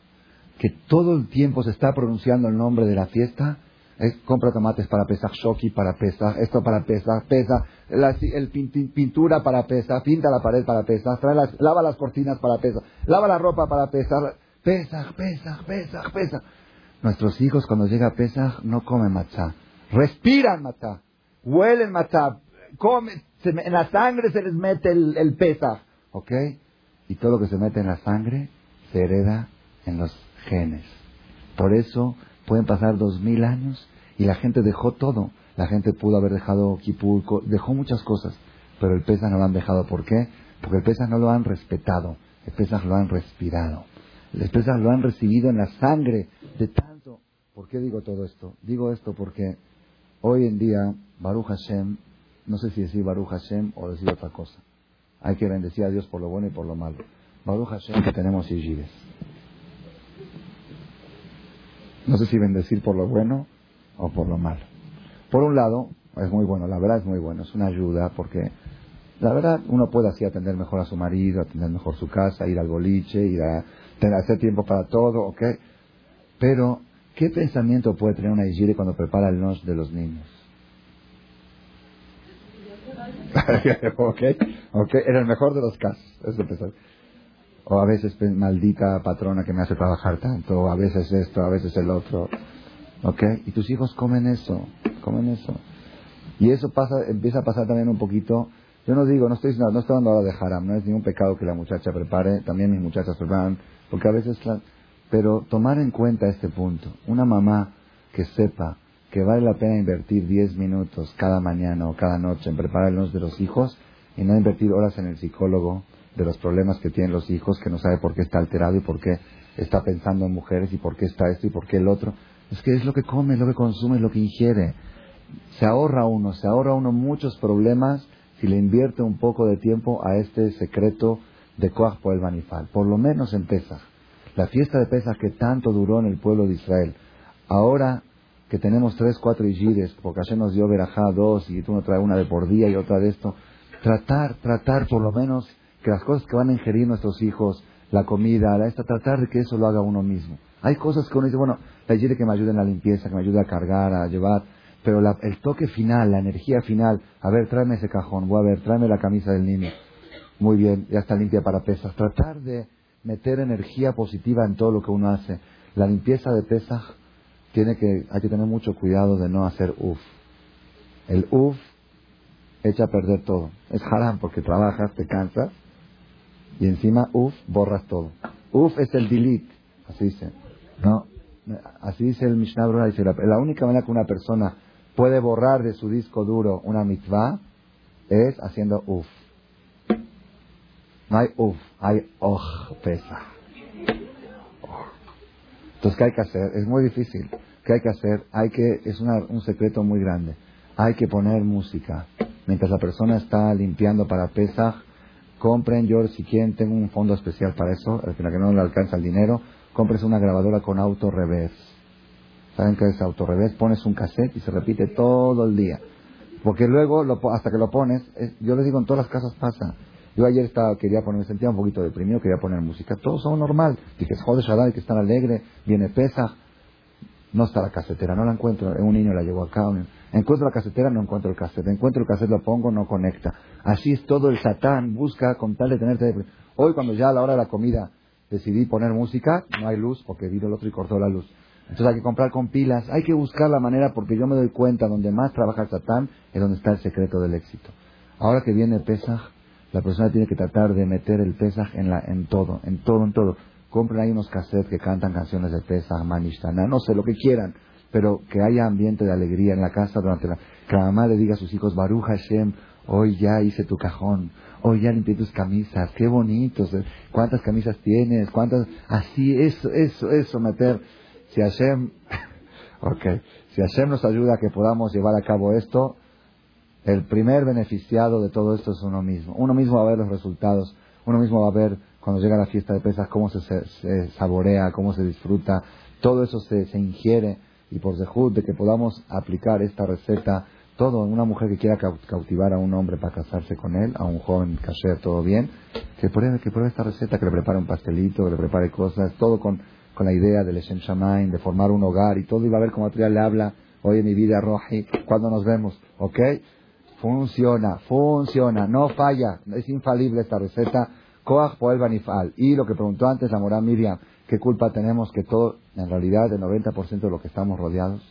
que todo el tiempo se está pronunciando el nombre de la fiesta es compra tomates para pesar, shoki para pesar, esto para pesar, pesa, la, el pintura para pesar, pinta la pared para pesar, trae las, lava las cortinas para pesar, lava la ropa para pesar, Pesach, Pesach, Pesach, Pesach. Nuestros hijos cuando llega Pesach no comen matzá. Respiran matzá. Huelen matzá. Comen, en la sangre se les mete el, el. ¿Ok? Y todo lo que se mete en la sangre se hereda en los genes. Por eso pueden pasar dos mil años y la gente dejó todo. La gente pudo haber dejado Kipur, dejó muchas cosas, pero el Pesach no lo han dejado. ¿Por qué? Porque el Pesach no lo han respetado, el Pesach lo han respirado. Las pesas lo han recibido en la sangre de tanto. ¿Por qué digo todo esto? Digo esto porque hoy en día, Baruch Hashem, no sé si decir Baruch Hashem o decir otra cosa. Hay que bendecir a Dios por lo bueno y por lo malo. Baruch Hashem que tenemos Yigires. No sé si bendecir por lo bueno o por lo malo. Por un lado, es muy bueno, la verdad es muy bueno, es una ayuda porque la verdad uno puede así atender mejor a su marido, atender mejor su casa, ir al boliche, ir a hacer tiempo para todo, ¿ok? Pero, ¿qué pensamiento puede tener una Igire cuando prepara el nos de los niños? ok, ok, era el mejor de los casos. Eso o a veces, maldita patrona que me hace trabajar tanto, o a veces esto, a veces el otro. ¿Ok? Y tus hijos comen eso, comen eso. Y eso pasa, empieza a pasar también un poquito. Yo no digo, no estoy, no, no estoy hablando ahora de haram, no es ningún pecado que la muchacha prepare, también mis muchachas preparan porque a veces... Pero tomar en cuenta este punto. Una mamá que sepa que vale la pena invertir 10 minutos cada mañana o cada noche en preparar de los hijos y no invertir horas en el psicólogo de los problemas que tienen los hijos, que no sabe por qué está alterado y por qué está pensando en mujeres y por qué está esto y por qué el otro. Es que es lo que come, es lo que consume, es lo que ingiere. Se ahorra uno, se ahorra uno muchos problemas si le invierte un poco de tiempo a este secreto de Koach por el Banifal, por lo menos en Pesach. La fiesta de Pesach que tanto duró en el pueblo de Israel. Ahora que tenemos tres, cuatro Igires, porque ayer nos dio Berajá dos y tú no traes una de por día y otra de esto, tratar, tratar por lo menos que las cosas que van a ingerir nuestros hijos, la comida, la esta, tratar de que eso lo haga uno mismo. Hay cosas que uno dice, bueno, la Igire que me ayude en la limpieza, que me ayude a cargar, a llevar, pero el toque final, la energía final, a ver, tráeme ese cajón, voy a ver, tráeme la camisa del niño muy bien, ya está limpia para pesas. Tratar de meter energía positiva en todo lo que uno hace. La limpieza de pesas tiene que, hay que tener mucho cuidado de no hacer uff. El uff echa a perder todo. Es haram porque trabajas, te cansas y encima uff borras todo. Uff es el delete, así dice. No, así dice el Mishnah la, única manera que una persona puede borrar de su disco duro una mitzvah es haciendo uff. No hay uf, hay oj, pesa. Entonces, ¿qué hay que hacer? Es muy difícil. ¿Qué hay que hacer? Hay que, es un secreto muy grande. Hay que poner música. Mientras la persona está limpiando para Pesach, compren, yo si quieren, tengo un fondo especial para eso, al final que no le alcanza el dinero, compres una grabadora con auto revés. ¿Saben qué es auto revés? Pones un cassette y se repite todo el día. Porque luego, hasta que lo pones, yo les digo, en todas las casas pasa. Yo ayer estaba, quería poner, me sentía un poquito deprimido, quería poner música. Todos son normal. Dije, joder, Shaddai, que están alegre, viene pesa. No está la casetera, no la encuentro. Un niño la llevó acá. Encuentro la casetera, no encuentro el cassette. Encuentro el cassette, lo pongo, no conecta. Así es todo el satán, busca con tal de tenerte... Hoy cuando ya a la hora de la comida decidí poner música, no hay luz porque vino el otro y cortó la luz. Entonces hay que comprar con pilas, hay que buscar la manera porque yo me doy cuenta donde más trabaja el satán es donde está el secreto del éxito. Ahora que viene Pesaj, la persona tiene que tratar de meter el Pesaj en, la, en todo, en todo, en todo. Compren ahí unos cassettes que cantan canciones de Pesach, Manishtana, no sé, lo que quieran, pero que haya ambiente de alegría en la casa durante la... Que la mamá le diga a sus hijos, Baruch Hashem, hoy ya hice tu cajón, hoy ya limpié tus camisas, qué bonitos, eh, cuántas camisas tienes, cuántas... Así, eso, eso, eso, meter... Si Hashem... ok, si Hashem nos ayuda a que podamos llevar a cabo esto, el primer beneficiado de todo esto es uno mismo. Uno mismo va a ver los resultados, uno mismo va a ver cuando llega la fiesta de pesas, cómo se, saborea, cómo se disfruta, todo eso se, ingiere y por dejud de que podamos aplicar esta receta, todo, una mujer que quiera cautivar a un hombre para casarse con él, a un joven casher, todo bien, que pruebe, que pruebe esta receta, que le prepare un pastelito, que le prepare cosas, todo con, con la idea del Shem Shamain, de formar un hogar y todo, y va a ver cómo Trial le habla, oye mi vida, Roji, cuando nos vemos, ¿ok? Funciona, funciona, no falla, es infalible esta receta Koach Poel Banifal. Y lo que preguntó antes la moral Miriam, ¿qué culpa tenemos que todo, en realidad el 90% de lo que estamos rodeados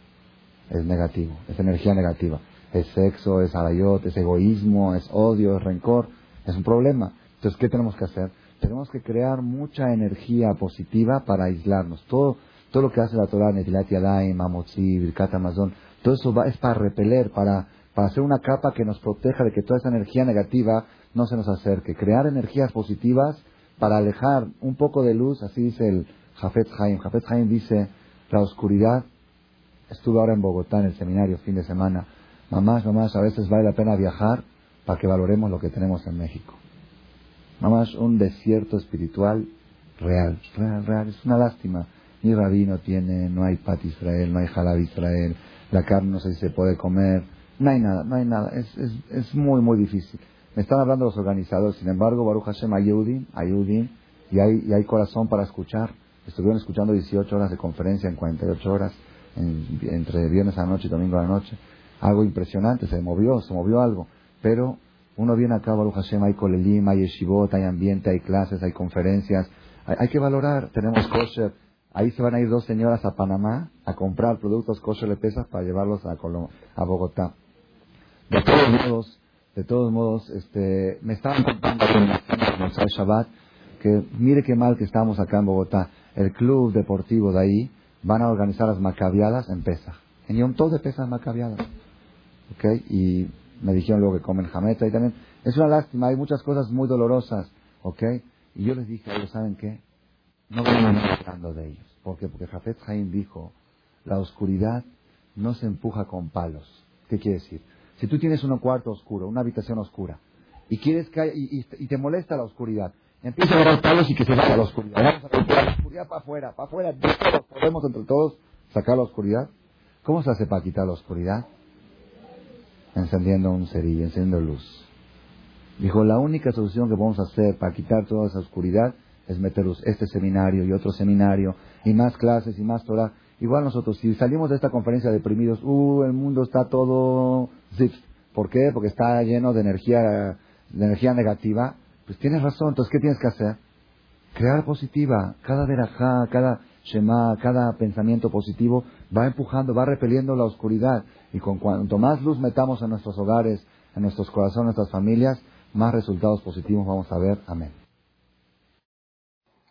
es negativo, es energía negativa? Es sexo, es arayot, es egoísmo, es odio, es rencor, es un problema. Entonces, ¿qué tenemos que hacer? Tenemos que crear mucha energía positiva para aislarnos. Todo, todo lo que hace la Torah, Netilat Yadayim, Amotzi, Birkat Amazon, todo eso va, es para repeler, para, para hacer una capa que nos proteja de que toda esa energía negativa no se nos acerque. Crear energías positivas para alejar un poco de luz, así dice el Jafet Haim. Jafet Haim dice, la oscuridad, estuve ahora en Bogotá en el seminario fin de semana, mamás, mamás, a veces vale la pena viajar para que valoremos lo que tenemos en México. Mamás, un desierto espiritual real, real, real. Es una lástima. Ni rabino tiene, no hay pat Israel, no hay halal Israel, la carne no sé si se puede comer, no hay nada, no hay nada. Es, es, es muy, muy difícil. Me están hablando los organizadores, sin embargo, Baruch Hashem, hay Udin, y hay, y hay corazón para escuchar. Estuvieron escuchando 18 horas de conferencia en 48 horas, entre viernes a la noche y domingo a la noche. Algo impresionante, se movió, se movió algo. Pero uno viene acá, Baruch Hashem, hay colelim, hay yeshivot, hay ambiente, hay clases, hay conferencias. Hay, que valorar, tenemos kosher. Ahí se van a ir dos señoras a Panamá a comprar productos kosher de pesas para llevarlos a, a Bogotá. De todos modos, de todos modos, este, me estaban contando en el Shabbat que mire qué mal que estamos acá en Bogotá. El club deportivo de ahí van a organizar las macabiadas en Pesa. En Yom Tov de Pesas macabiadas. ¿Ok? Y me dijeron luego que comen jameta y también. Es una lástima, hay muchas cosas muy dolorosas. ¿Ok? Y yo les dije ellos, ¿saben qué? No vengan hablando de ellos. ¿Por qué? Porque Jafet Haim dijo, la oscuridad no se empuja con palos. ¿Qué quiere decir? Si tú tienes un cuarto oscuro, una habitación oscura, y quieres que y, y, te molesta la oscuridad, empieza a agarrar palos y que se vaya la oscuridad. Vamos a romper la oscuridad para afuera, para afuera. Podemos entre todos sacar la oscuridad. ¿Cómo se hace para quitar la oscuridad? Encendiendo un cerillo, encendiendo luz. Dijo, la única solución que podemos hacer para quitar toda esa oscuridad es meter este seminario y otro seminario y más clases y más Torah. Igual nosotros, si salimos de esta conferencia deprimidos, uh, el mundo está todo zip. ¿Por qué? Porque está lleno de energía, de energía negativa. Pues tienes razón, entonces ¿qué tienes que hacer? Crear positiva. Cada verajá, cada shema, cada pensamiento positivo va empujando, va repeliendo la oscuridad. Y con cuanto más luz metamos en nuestros hogares, en nuestros corazones, en nuestras familias, más resultados positivos vamos a ver. Amén.